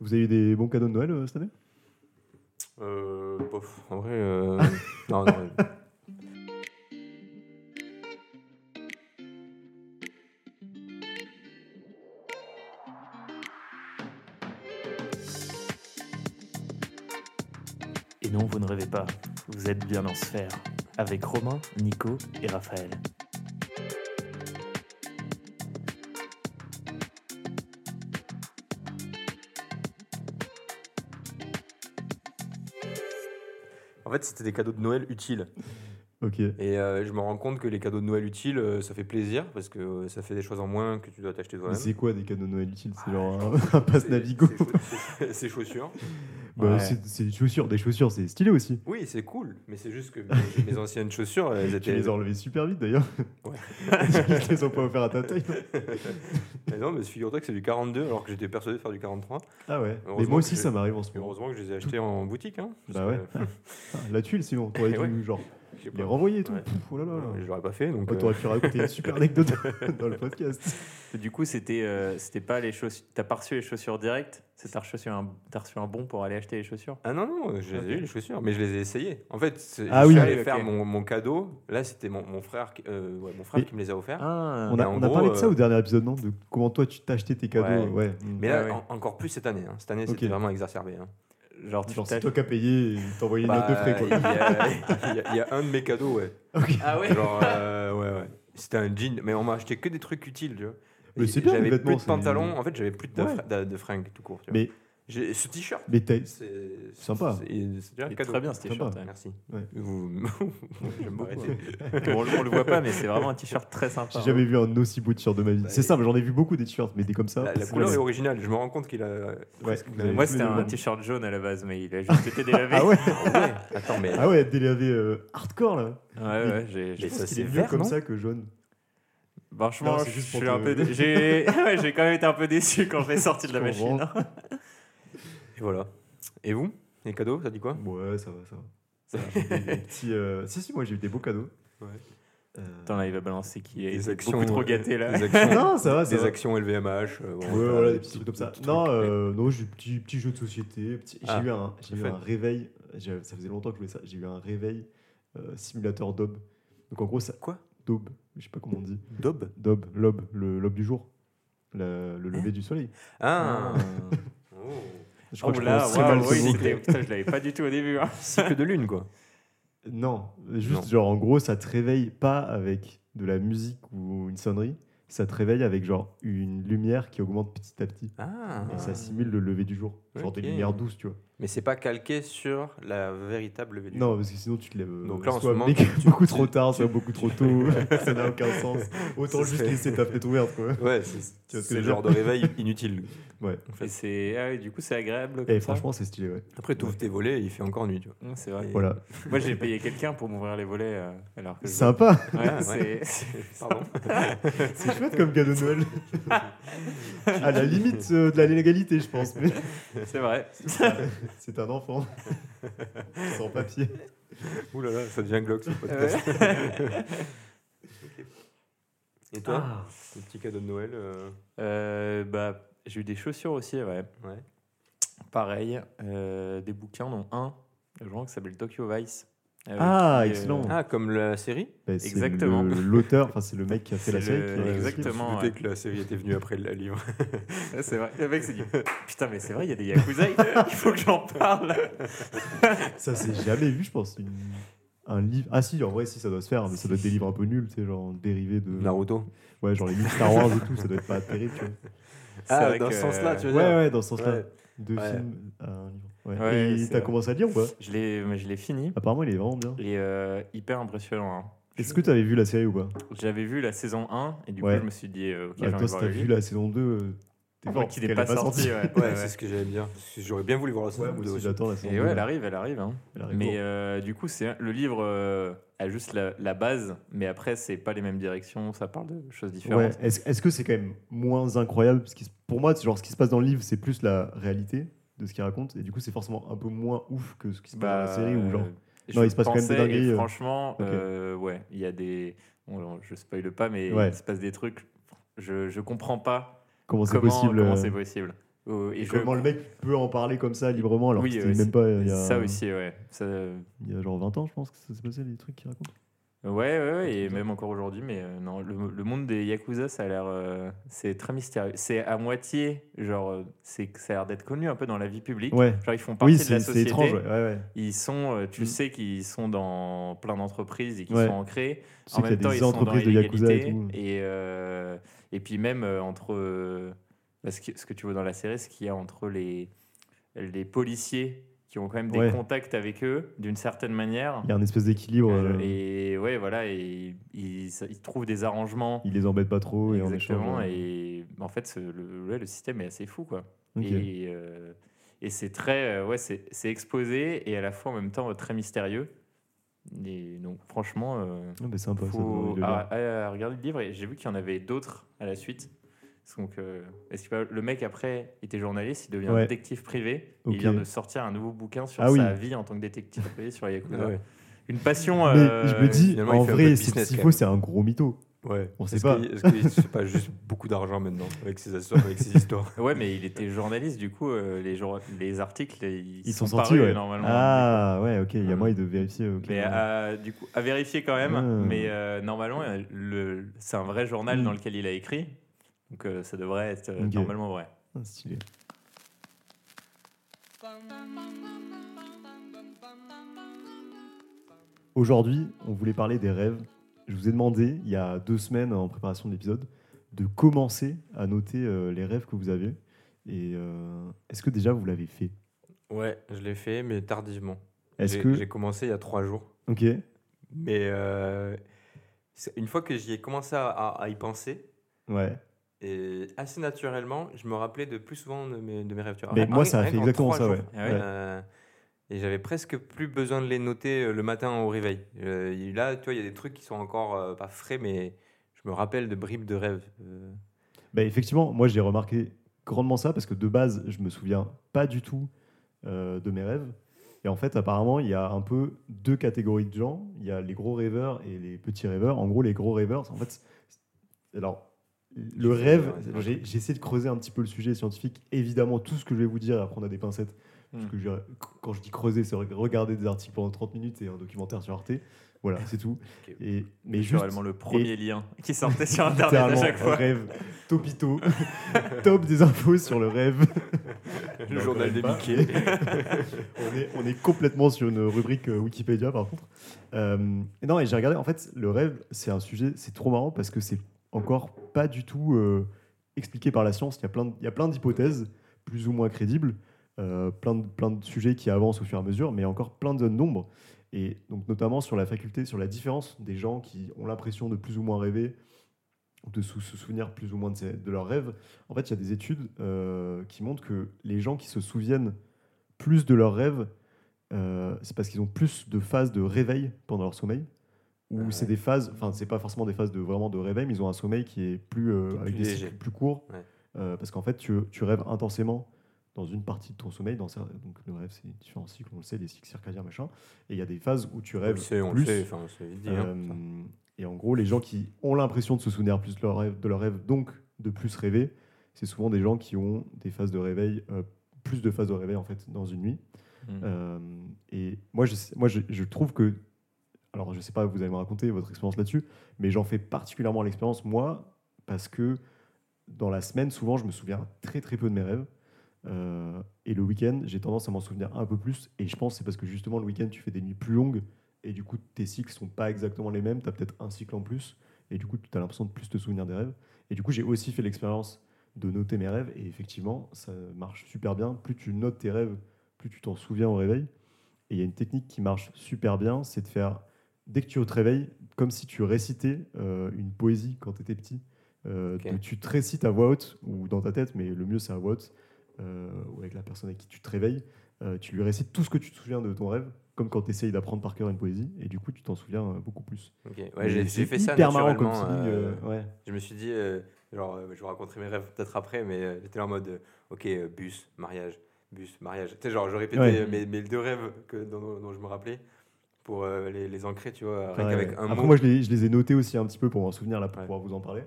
Vous avez eu des bons cadeaux de Noël euh, cette année? Euh, bof, en vrai, euh, non, non. Et non, vous ne rêvez pas. Vous êtes bien en sphère. Avec Romain, Nico et Raphaël. Fait, c'était des cadeaux de Noël utiles. Ok. Et euh, je me rends compte que les cadeaux de Noël utiles, euh, ça fait plaisir parce que euh, ça fait des choses en moins que tu dois t'acheter Mais toi-même. c'est quoi des cadeaux de Noël utiles? C'est Ah, genre un, un passe C'est- Navigo c'est chau- c'est- C'est chaussures. Bah, Ouais. c'est- C'est des chaussures, des chaussures, c'est stylé aussi. Oui, c'est cool, mais c'est juste que mes, mes anciennes chaussures, elles Tu étaient. les as enlevées super vite d'ailleurs. Ouais. Ils les ont pas offert à ta taille? Mais non, mais figure-toi que c'est du 42 alors que j'étais persuadé de faire du 43. Ah ouais. Mais moi aussi ça m'arrive en ce moment. heureusement que je les ai achetés en boutique. Hein, Bah ouais. que, Ah, La tuile sinon, t'aurais Et dû ouais. genre je les renvoyer et tout. Ouais. Pouf, oh là là. Ouais, je l'aurais pas fait. Donc, Oh, euh, T'aurais pu raconter une super anecdote dans le podcast. Du coup, c'était euh, c'était pas les chaussures. T'as pas reçu les chaussures directes C'est t'as reçu, un... t'as reçu un bon pour aller acheter les chaussures? Ah non, non, je les ai eu les chaussures, mais je les ai essayées. En fait, c'est- Ah je oui. suis allé Ok. faire mon, mon cadeau. Là, c'était mon, mon frère, qui- euh, ouais, mon frère Mais- qui me les a offerts. Ah, On a, on a parlé de ça euh, au dernier épisode, non? De comment toi tu t'as acheté tes cadeaux. Ouais. Ouais. Mais là, Ah ouais. en- encore plus cette année. hein. Cette année, Ok. c'était vraiment exacerbé. hein. Genre tu Genre c'est toi qui as payé et t'envoyé une note de Bah, frais Il y, quoi. a- il y a- il y a un de mes cadeaux, ouais. Ah ouais? Genre, euh, ouais, ouais. C'était un jean, mais on m'a acheté que des trucs utiles, tu vois. Mais c'est bien, J'avais plus de pantalons, en fait, j'avais plus de, Ouais. fr- de, de fringues tout court. Tu vois. Mais, J'ai ce t-shirt. mais t'as- C'est Sympa. C'est c'est déjà un Il est cadeau. très bien ce t-shirt. Ouais. Merci. Ouais. Vous... Je vais m'arrêter. on, le- on le voit pas, mais c'est vraiment un t-shirt très sympa. j'ai hein. jamais vu un aussi beau t-shirt de ma vie. Bah, C'est et- simple, j'en ai vu beaucoup des t-shirts, mais des comme ça. La, la couleur est originale. Je me rends compte qu'il a. presque vous la avez même- Moi, tous c'était un mêmes. t-shirt jaune à la base, mais il a juste été délavé. Ah ouais Ah ouais. Attends, mais. Ah ouais, délavé euh, hardcore là. ouais, ouais, j'ai- Mais j'ai- ça, Il c'est vert, comme non ça que jaune. Franchement, Non, c'est je juste pour suis te- un peu. dé- J'ai ouais, j'ai quand même été un peu déçu quand je l'ai sorti de la Je machine. comprends. Et voilà. Et vous Les cadeaux, ça dit quoi? Ouais, ça va, ça va. Ça va, j'ai eu des petits, euh, Si, si, moi j'ai eu des beaux cadeaux. Ouais. Euh, Attends, là, il va balancer qui est Des beaucoup trop euh, gâté là. Des actions, Non, ça va, ça des va. actions LVMH. euh, bon, Ouais, voilà, des petits trucs comme ça. petits Non, trucs, euh, non, j'ai eu des petits, petits jeux de société. petit- J'ai Ah, eu, un, j'ai eu fun. un réveil. j'ai- Ça faisait longtemps que je voulais ça. J'ai eu un réveil euh, simulateur d'aube. Donc en gros, ça. Quoi? D'aube. Je sais pas comment on dit. Daube? D'aube, l'aube, le l'aube du jour. Le, le lever du soleil. Ah, Oh. Je Oh que je là, mal ce oui, putain, je l'avais pas du tout au début. hein. Cycle de lune, quoi. Non, juste Non. genre en gros, ça te réveille pas avec de la musique ou une sonnerie. Ça te réveille avec genre une lumière qui augmente petit à petit. Ah. Et ça simule le lever du jour. Genre des lumières douces, tu vois. Mais c'est pas calqué sur la véritable levée du Non, parce que sinon tu te lèves euh, Donc là, en soit ce moment, tu- beaucoup tu- trop tard, tu- soit beaucoup trop tôt. ça n'a aucun sens. Autant juste serait- laisser ta fenêtre ouverte, quoi. Ouais, c'est Tu vois ce que c'est je le veux genre de réveil inutile. Ouais. En fait. Et c'est, ah oui, du coup, c'est agréable. Et ça. franchement, c'est stylé, ouais. Après, tu ouvres tes volets et il fait encore nuit, tu vois. C'est vrai. Et- Voilà. Moi, j'ai payé quelqu'un pour m'ouvrir les volets. euh, alors que je- Sympa. Ouais, Ah, c'est- ouais. Pardon. C'est chouette comme cadeau de Noël. à la limite euh, de la légalité, je pense. Mais c'est vrai. c'est un enfant. Sans papier. Ouh là là, ça devient glauque ce podcast. Et toi, Ah. ton petit cadeau de Noël euh, Euh, bah, j'ai eu des chaussures aussi, ouais. Ouais. Pareil, euh, des bouquins, dont un, je crois, qui s'appelle Tokyo Vice. Avec Ah, qui, euh, excellent. Ah, comme la série Bah, c'est Exactement. L'auteur, enfin c'est le mec qui a fait la série. le- qui a- exactement. Je ouais. que la série était venue après le livre. Ouais, c'est vrai. Le mec s'est dit Putain, mais c'est vrai, il y a des Yakuza, il faut que j'en parle. Ça s'est jamais vu, je pense. une- Un livre. Ah si, en vrai, si ça doit se faire, mais ça doit être des livres un peu nuls, tu sais, genre dérivés de. Naruto. Ouais, genre les livres Star Wars et tout, ça doit être pas terrible, tu vois. Ah, dans ce sens-là, tu euh, veux Ouais, dire ouais, dans ce sens-là. Ouais. Deux Ouais. films, un livre. Ouais. Ouais, et t'as vrai. commencé à lire ou pas Je l'ai, mais je l'ai fini. Apparemment, il est vraiment bien. Et euh, hyper impressionnant. hein. Est-ce que t'avais vu la série ou pas? J'avais vu la saison 1 et du Ouais. coup, je me suis dit euh, Ok, j'ai envie Toi, si voir t'as vu la saison 2, euh, t'es En fort. qu'il n'est parce pas qu'elle est sorti. ouais. Ouais, Ouais, c'est ouais. ce que j'aime bien. Parce que J'aurais bien voulu voir la saison Ouais, moi 2 aussi, aussi. j'attends la saison Et 2. ouais, elle là. arrive, elle arrive. hein. Elle arrive Mais euh, du coup, c'est le livre euh, a juste la, la base, mais après, c'est pas les mêmes directions, ça parle de choses différentes. Ouais, est-ce est-ce que c'est quand même moins incroyable? Parce que Pour moi, c'est genre ce qui se passe dans le livre, c'est plus la réalité de ce qu'il raconte, et du coup, c'est forcément un peu moins ouf que ce qui se passe dans la série ou genre. euh, Non, il se passe quand même des dingueries, euh. Franchement, euh, ouais, il y a des. bon, je spoile pas, mais Ouais. il se passe des trucs. Je, je comprends pas Comment c'est possible comment c'est possible. Euh, Et je- comment le mec peut en parler comme ça librement alors Oui, que c'était même pas il y a, Ça aussi, ouais. Ça, il y a genre 20 ans, je pense que ça s'est passé les trucs qu'il raconte. Ouais, ouais, ouais, et même encore aujourd'hui, mais euh, non, le, le monde des Yakuza, ça a l'air. euh, c'est très mystérieux. C'est à moitié, genre, euh, c'est, ça a l'air d'être connu un peu dans la vie publique. Ouais. Genre, ils font partie Oui, de la c'est c'est société. étrange. Ouais, ouais. Ils sont, tu Mm. sais qu'ils sont dans plein d'entreprises et qu'ils sont ancrés. Tu sais En même temps, ils sont dans de Yakuza et tout. Et, euh, et puis même entre... euh, parce que, ce que tu vois dans la série, c'est qu'il y a entre les, les policiers qui ont quand même des Ouais. contacts avec eux, d'une certaine manière. Il y a un espèce d'équilibre. Euh, euh, et ouais, voilà, et ils, ils trouvent des arrangements. Il les embête pas trop et en Exactement. échange. Et en fait, ce- le, ouais, le système est assez fou, quoi. Et, euh, et c'est très, ouais, c'est c'est exposé et à la fois en même temps très mystérieux. Et donc, franchement, euh, Ah, bah, sympa. faut à, à regarder le livre. Et j'ai vu qu'il y en avait d'autres à la suite. Donc, euh, est-ce que le mec après était journaliste, il devient Ouais. détective privé. Il vient de sortir un nouveau bouquin sur Ah oui. sa vie en tant que détective privé sur Yakuza. Ah ouais. Une passion. Mais euh, je me dis, finalement, il en fait vrai, de c'est- un gros mytho. Ouais. On sait Est-ce pas. Est-ce qu'il c'est pas juste beaucoup d'argent maintenant avec ses histoires, avec ses histoires Ouais, mais il était journaliste, du coup, euh, les, jour- les articles, ils, Ils sont, sont, sortis, parus ouais. normalement. Ah, ouais, ok. Il y a Mm. moyen de vérifier. ok. Mais à, du coup, à vérifier quand même. Ah. Mais euh, normalement, euh, le, c'est un vrai journal Mm. dans lequel il a écrit. Donc euh, ça devrait être euh, normalement vrai. Ah, stylé. Aujourd'hui, on voulait parler des rêves. Je vous ai demandé, il y a deux semaines en préparation de l'épisode, de commencer à noter euh, les rêves que vous avez. Et euh, est-ce que déjà vous l'avez fait? Ouais, je l'ai fait, mais tardivement. Est-ce J'ai que. j'ai commencé il y a trois jours. Ok. Mais euh, une fois que j'y ai commencé à, à- à y penser, Ouais. Et assez naturellement, je me rappelais de plus souvent de mes, de mes rêves. tu vois. Mais moi, ça a fait exactement ça, jours. ouais. Ah. Euh, et j'avais presque plus besoin de les noter euh, le matin au réveil. Euh, là, tu vois, il y a des trucs qui sont encore euh, pas frais, mais je me rappelle de bribes de rêves. Bah, effectivement, moi j'ai remarqué grandement ça parce que de base, je me souviens pas du tout de mes rêves. Et en fait, apparemment, il y a un peu deux catégories de gens. Il y a les gros rêveurs et les petits rêveurs. En gros, les gros rêveurs, en fait, alors le rêve, j'ai essayé de creuser un petit peu le sujet scientifique. Évidemment, tout ce que je vais vous dire, après on a des pincettes. Parce Mm. que je- quand je dis creuser, c'est regarder des articles pendant 30 minutes et un documentaire sur Arte. Voilà, c'est tout. Ok. Et, mais juste, le premier lien qui sortait sur Internet à chaque fois. rêve, topito, top des infos sur le rêve. Le Non, journal quand de même pas. Mickey. on, est, on est complètement sur une rubrique euh, Wikipédia par contre. Euh, et non, et j'ai regardé, en fait, le rêve, c'est un sujet, c'est trop marrant parce que c'est encore pas du tout euh, expliqué par la science. Il y a plein, il y a plein d'hypothèses plus ou moins crédibles, euh, plein, de, plein de sujets qui avancent au fur et à mesure, mais encore plein de zones d'ombre. Et donc, notamment sur la faculté, sur la différence des gens qui ont l'impression de plus ou moins rêver, de se souvenir plus ou moins de, leurs rêves. En fait, il y a des études euh, qui montrent que les gens qui se souviennent plus de leurs rêves, c'est parce qu'ils ont plus de phases de réveil pendant leur sommeil. Ou Ah c'est des phases, enfin, c'est pas forcément des phases de vraiment de réveil, mais ils ont un sommeil qui est plus, euh, avec plus des léger. cycles plus courts. Ouais. Euh, parce qu'en fait, tu, tu rêves intensément dans une partie de ton sommeil. Dans, donc, le rêve, c'est différents cycles, on le sait, des cycles circadiens, machin. Et il y a des phases où tu On rêves le sait, on plus. le sait, enfin, dit, hein, Euh, et en gros, les gens qui ont l'impression de se souvenir plus de leur rêve, de leur rêve donc de plus rêver, c'est souvent des gens qui ont des phases de réveil, euh, plus de phases de réveil en fait dans une nuit. Mm. Euh, et moi, je, moi je, je trouve que, alors je sais pas, vous allez me raconter votre expérience là-dessus, mais j'en fais particulièrement l'expérience moi parce que dans la semaine, souvent, je me souviens très très peu de mes rêves. Euh, et le week-end, j'ai tendance à m'en souvenir un peu plus. Et je pense que c'est parce que justement, le week-end, tu fais des nuits plus longues. Et du coup, tes cycles sont pas exactement les mêmes. Tu as peut-être un cycle en plus. Et du coup, tu as l'impression de plus te souvenir des rêves. Et du coup, j'ai aussi fait l'expérience de noter mes rêves. Et effectivement, ça marche super bien. Plus tu notes tes rêves, plus tu t'en souviens au réveil. Et il y a une technique qui marche super bien, c'est de faire, dès que tu te réveilles, comme si tu récitais euh, une poésie quand tu étais petit. Euh, donc tu te récites à voix haute ou dans ta tête, mais le mieux c'est à voix haute, euh, ou avec la personne avec qui tu te réveilles. Euh, tu lui récites tout ce que tu te souviens de ton rêve, comme quand tu essayes d'apprendre par cœur une poésie, et du coup tu t'en souviens beaucoup plus. Ok. Mais Ouais, j'ai fait ça comme naturellement. euh, ouais. Je me suis dit, genre, je vous raconterai mes rêves peut-être après, mais j'étais là en mode, ok, bus, mariage, bus, mariage. Tu sais, genre, je répétais Ouais. mes, mes deux rêves que, dont, dont je me rappelais pour euh, les, les ancrer, tu vois, rien Ouais, qu'avec ouais. un Après, mot. moi je les, je les ai notés aussi un petit peu pour m'en souvenir là, pour Ouais. pouvoir vous en parler.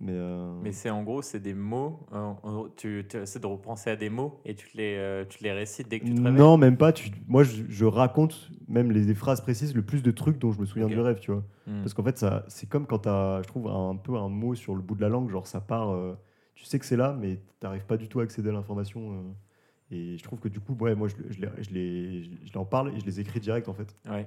Mais, euh, Mais c'est en gros, c'est des mots. euh, tu, tu essaies de repenser à des mots et tu te les, tu te les récites dès que tu te réveilles. non, même pas. Tu, moi, je, je raconte même les, les phrases précises, le plus de trucs dont je me souviens du rêve, tu vois. Hmm. Parce qu'en fait, ça, c'est comme quand tu as, je trouve, un peu un mot sur le bout de la langue, genre ça part, euh, tu sais que c'est là, mais tu n'arrives pas du tout à accéder à l'information. euh, et je trouve que du coup, ouais, moi, je, je, les, je, les, je parle et je les écris direct, en fait. Ouais.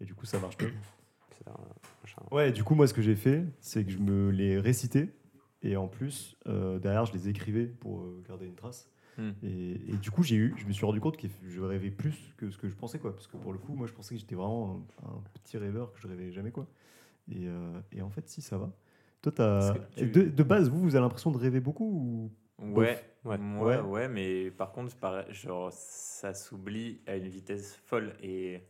Et du coup, ça marche machin. Ouais, du coup, moi, ce que j'ai fait, c'est que je me les récitais. Et en plus, euh, derrière, je les écrivais pour euh, garder une trace. Hmm. Et, et du coup, j'ai eu, je me suis rendu compte que je rêvais plus que ce que je pensais, quoi. Parce que pour le coup, moi, je pensais que j'étais vraiment un, un petit rêveur, que je rêvais jamais, quoi. Et, euh, et en fait, si, ça va. Toi, tu- de, de base, vous, vous avez l'impression de rêver beaucoup ou... Ouais, Ouais. ouais, Ouais. ouais, mais par contre, genre, ça s'oublie à une vitesse folle. Et,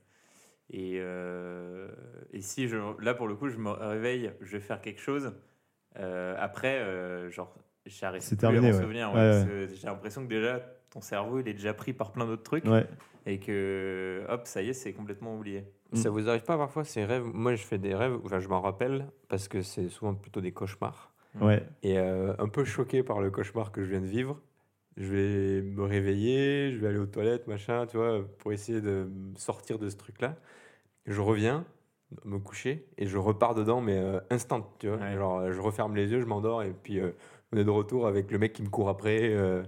et, euh, et si je, là, pour le coup, je me réveille, je vais faire quelque chose. euh, après, euh, genre, j'arrive plus à m'en ouais. souvenir. ouais, Ouais, J'ai l'impression que déjà, ton cerveau, il est déjà pris par plein d'autres trucs. Ouais. Et que, hop, ça y est, c'est complètement oublié. Ça vous arrive pas parfois ces rêves? Moi, je fais des rêves, enfin, je m'en rappelle parce que c'est souvent plutôt des cauchemars. Ouais. Et euh, un peu choqué par le cauchemar que je viens de vivre, je vais me réveiller, je vais aller aux toilettes, machin, tu vois, pour essayer de sortir de ce truc-là. Je reviens me coucher et je repars dedans, mais euh, instant, tu vois. Ouais. Genre, je referme les yeux, je m'endors et puis euh, on est de retour avec le mec qui me court après. euh,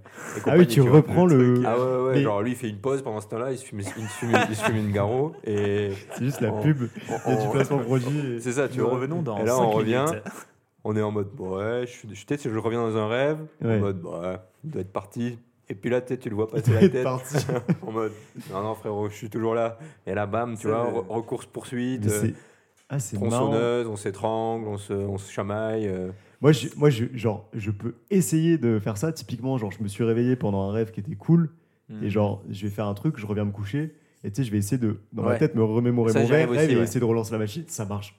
Ah oui, tu reprends le... Ah ouais, ouais, Mais- genre lui il fait une pause pendant ce temps-là, il se fume, il se fume, il se fume une garo et C'est juste la on- pub. on- Il y a du on- placement produit. et- C'est ça, tu vois. revenons dans Et là, on revient. minutes. On est en mode, bon, ouais, je suis, je, je reviens dans un rêve, Ouais. en mode, bah, ouais, il doit être parti. Et puis là, tu le vois passer la tête, parti. en mode, non, non, frérot, je suis toujours là. Et là, bam, tu vois, re- recourse poursuite, euh. Ah, marrant. tronçonneuse, on s'étrangle, on se, on se chamaille. euh. Moi, je, moi je, genre, je peux essayer de faire ça. Typiquement, genre, je me suis réveillé pendant un rêve qui était cool. Hmm. Et genre, je vais faire un truc, je reviens me coucher. Et tu sais, je vais essayer de, dans ma tête, me remémorer Ça, mon rêve aussi, et ouais. essayer de relancer la machine. Ça marche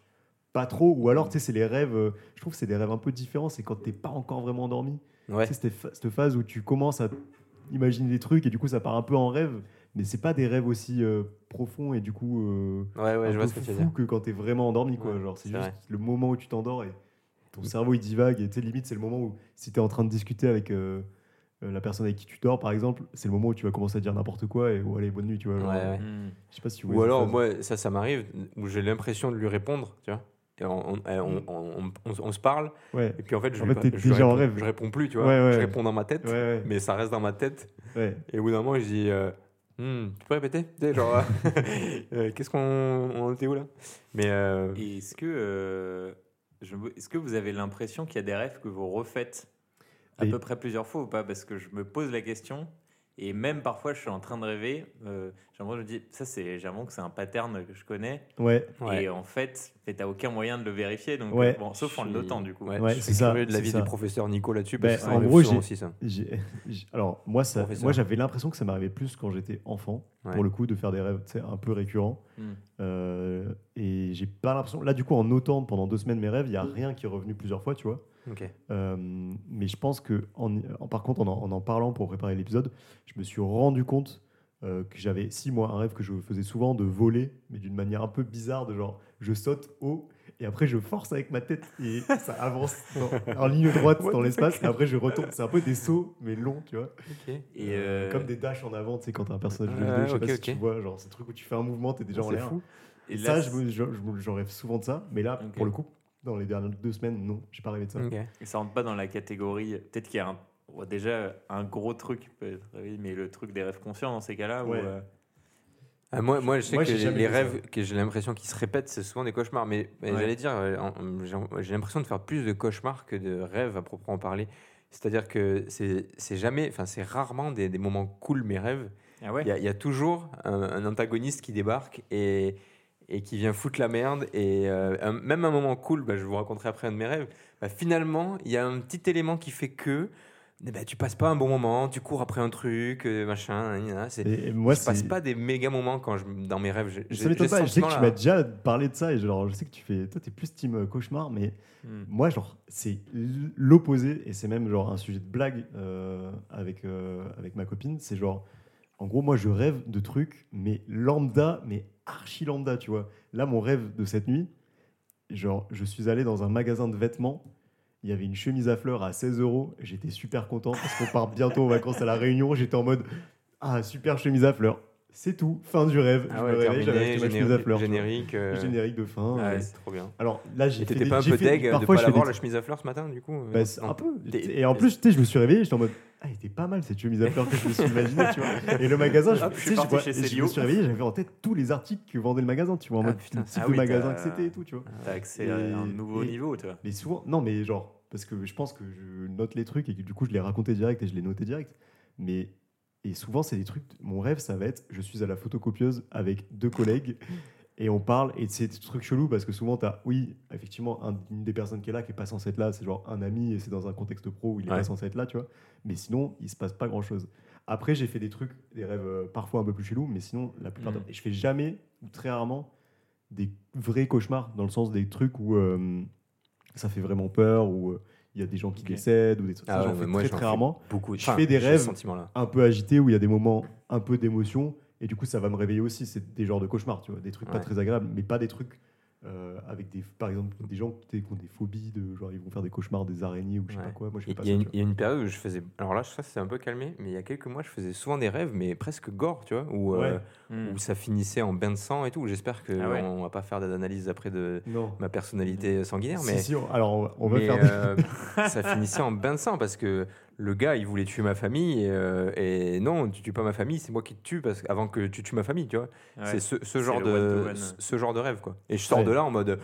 pas trop. Ou alors, tu sais, c'est les rêves. euh, je trouve que c'est des rêves un peu différents. C'est quand t'es pas encore vraiment endormi. Ouais. Tu sais, cette, fa- cette phase où tu commences à imaginer des trucs et du coup, ça part un peu en rêve. Mais c'est pas des rêves aussi euh, profonds et du coup. euh, Ouais, ouais, un je vois peu ce que tu veux dire. que quand t'es vraiment endormi, quoi. Ouais, Genre, c'est c'est juste vrai. le moment où tu t'endors et ton cerveau il divague. Et tu sais, limite, c'est le moment où si t'es en train de discuter avec euh, euh, la personne avec qui tu dors, par exemple, c'est le moment où tu vas commencer à dire n'importe quoi et oh, allez, bonne nuit, tu vois. genre, Ouais, ouais. Hmm. Je sais pas si vous Ou voyez cette alors, phase. moi, ça, ça m'arrive, où j'ai l'impression de lui répondre, tu vois. Et on, on, on, on- on- on se parle, Ouais, et puis en fait, je, En fait, je en réponds- rêve. je réponds plus, tu vois. Ouais, ouais. Je réponds dans ma tête, ouais, ouais. mais ça reste dans ma tête. ouais. Et au bout d'un moment, je dis euh, Hmm, Tu peux répéter? Genre, euh, qu'est-ce qu'on on était où là? Mais euh, est-ce que, euh, est-ce que vous avez l'impression qu'il y a des rêves que vous refaites à Et- peu près plusieurs fois ou pas? Parce que je me pose la question et même parfois je suis en train de rêver. Euh, j'ai l'impression que je me dis, ça c'est, j'ai que c'est un pattern que je connais. Ouais, ouais. Et en fait, tu n'as aucun moyen de le vérifier. Donc, Ouais. bon, sauf en le notant du coup. Ouais, Ouais, je c'est ça, de c'est l'avis du professeur Nico là-dessus, Ben, que en gros, j'ai- aussi ça. J'ai- j'ai- alors moi, ça, Professeur. moi j'avais l'impression que ça m'arrivait plus quand j'étais enfant, Ouais. pour le coup, de faire des rêves un peu récurrents. Hmm. Euh, et j'ai pas l'impression. Là, du coup, en notant pendant deux semaines mes rêves, il y a rien qui est revenu plusieurs fois, tu vois. Ok. Euh, mais je pense que, en, en- par contre, en en, en en parlant pour préparer l'épisode, je me suis rendu compte euh, que j'avais, si moi, un rêve que je faisais souvent de voler, mais d'une manière un peu bizarre, de genre, je saute haut. Et après, je force avec ma tête et ça avance dans- en ligne droite dans the l'espace. Et après, je retombe. C'est un peu des sauts, mais longs, tu vois. Ok. Et Euh, euh, Comme des dashs en avant, tu sais, quand t'as un personnage de vidéo, je sais ok, pas si ok. tu vois, genre, ces trucs où tu fais un mouvement, t'es déjà en l'air. fou. Et, ça, là, je me- je- je me- j'en rêve souvent de ça. Mais là, pour le coup, dans les dernières deux semaines, non, j'ai pas rêvé de ça. Ok. Et ça rentre pas dans la catégorie. Peut-être qu'il y a un, ouais, déjà un gros truc, peut-être, oui, mais le truc des rêves conscients dans ces cas-là. où, euh, Ah, moi, moi, je sais Moi, que les ça. rêves que j'ai l'impression qu'ils se répètent, c'est souvent des cauchemars. Mais, mais Ouais. j'allais dire, euh, j'ai l'impression de faire plus de cauchemars que de rêves à proprement parler. C'est-à-dire que c'est jamais, enfin, c'est rarement des, des moments cool, mes rêves. Ah ouais? Il y, a- il y a toujours un, un antagoniste qui débarque et, et qui vient foutre la merde. Et euh, un- même un moment cool, bah, je vous raconterai après un de mes rêves. bah, finalement, il y a un petit élément qui fait que ben, tu passes pas un bon moment, tu cours après un truc, euh, machin. c'est- Et, moi, je passe pas des méga moments quand je, dans mes rêves. J'ai- Ça m'étonne pas. Je sais que tu m'as déjà parlé de ça et genre, je sais que tu fais. Toi, t'es plus team euh, cauchemar, mais Hmm. moi, genre, c'est l'opposé et c'est même genre un sujet de blague euh, avec, euh, avec ma copine. C'est genre, en gros, moi, je rêve de trucs, mais lambda, mais archi lambda, tu vois. Là, mon rêve de cette nuit, genre, je suis allé dans un magasin de vêtements Il y avait une chemise à fleurs à 16 euros. J'étais super content parce qu'on part bientôt en vacances à La Réunion. J'étais en mode Ah, super chemise à fleurs. C'est tout, fin du rêve. Ah je ouais, me réveille, j'avais acheté ma chemise à générique, fleurs. générique. euh, Générique de fin. ouais, euh. c'est trop bien. Alors là, j'ai fait t'étais pas un peu deg de parfois, pas je l'avoir la chemise à fleurs ce matin du coup euh, Bah, un peu. Et en plus, tu sais, je me suis réveillé, j'étais en mode Ah, elle était pas mal cette chemise à fleurs que je me suis imaginé, tu vois. Et le magasin, je, Hop, je sais, suis je parti vois- chez je me suis réveillé, j'avais en tête tous les articles que vendait le magasin, tu vois, en Ah, mode putain. le type Ah de oui, magasin que c'était et tout, tu vois. T'as accès à un nouveau niveau, tu vois. Mais souvent, non, mais genre, parce que je pense que je note les trucs et que du coup, je les racontais direct et je les notais direct. Mais, et souvent, c'est des trucs, mon rêve, ça va être, je suis à la photocopieuse avec deux collègues et on parle, et c'est des trucs chelous parce que souvent, tu as, oui, effectivement, un- une des personnes qui est là, qui est pas censée être là, c'est genre un ami et c'est dans un contexte pro où il est Ouais. pas censé être là, tu vois. Mais sinon, il se passe pas grand chose. Après, j'ai fait des trucs, des rêves euh, parfois un peu plus chelous, mais sinon, la plupart temps, et je fais jamais, ou très rarement, des vrais cauchemars, dans le sens des trucs où euh, ça fait vraiment peur, où euh, il y a des gens qui décèdent, ou des trucs. Ah ça, ouais, j'en mais fais moi, très, j'en très fais rarement. beaucoup Je fais des rêves. Un peu agités, où il y a des moments un peu d'émotion, et du coup, ça va me réveiller aussi. C'est des genres de cauchemars, tu vois, des trucs pas très agréables, mais pas des trucs. Euh, avec des, par exemple, des gens qui ont des phobies, de genre ils vont faire des cauchemars, des araignées ou je sais Ouais. pas quoi. Moi, je fais pas il y a une période où je faisais. Alors là, ça s'est un peu calmé, mais il y a quelques mois, je faisais souvent des rêves, mais presque gore, tu vois, où, euh, Hmm. où ça finissait en bain de sang et tout. J'espère qu'on Ah ouais. on va pas faire d'analyse après de Non. ma personnalité sanguinaire, Si, mais. si, on- alors on va- on va mais, faire des. euh, ça finissait en bain de sang parce que le gars il voulait tuer ma famille et, euh, et non tu tues pas ma famille c'est moi qui te tue parce avant que tu tues ma famille tu vois Ouais. c'est ce, genre de ce- ce genre de rêve quoi et je sors Ouais. de là en mode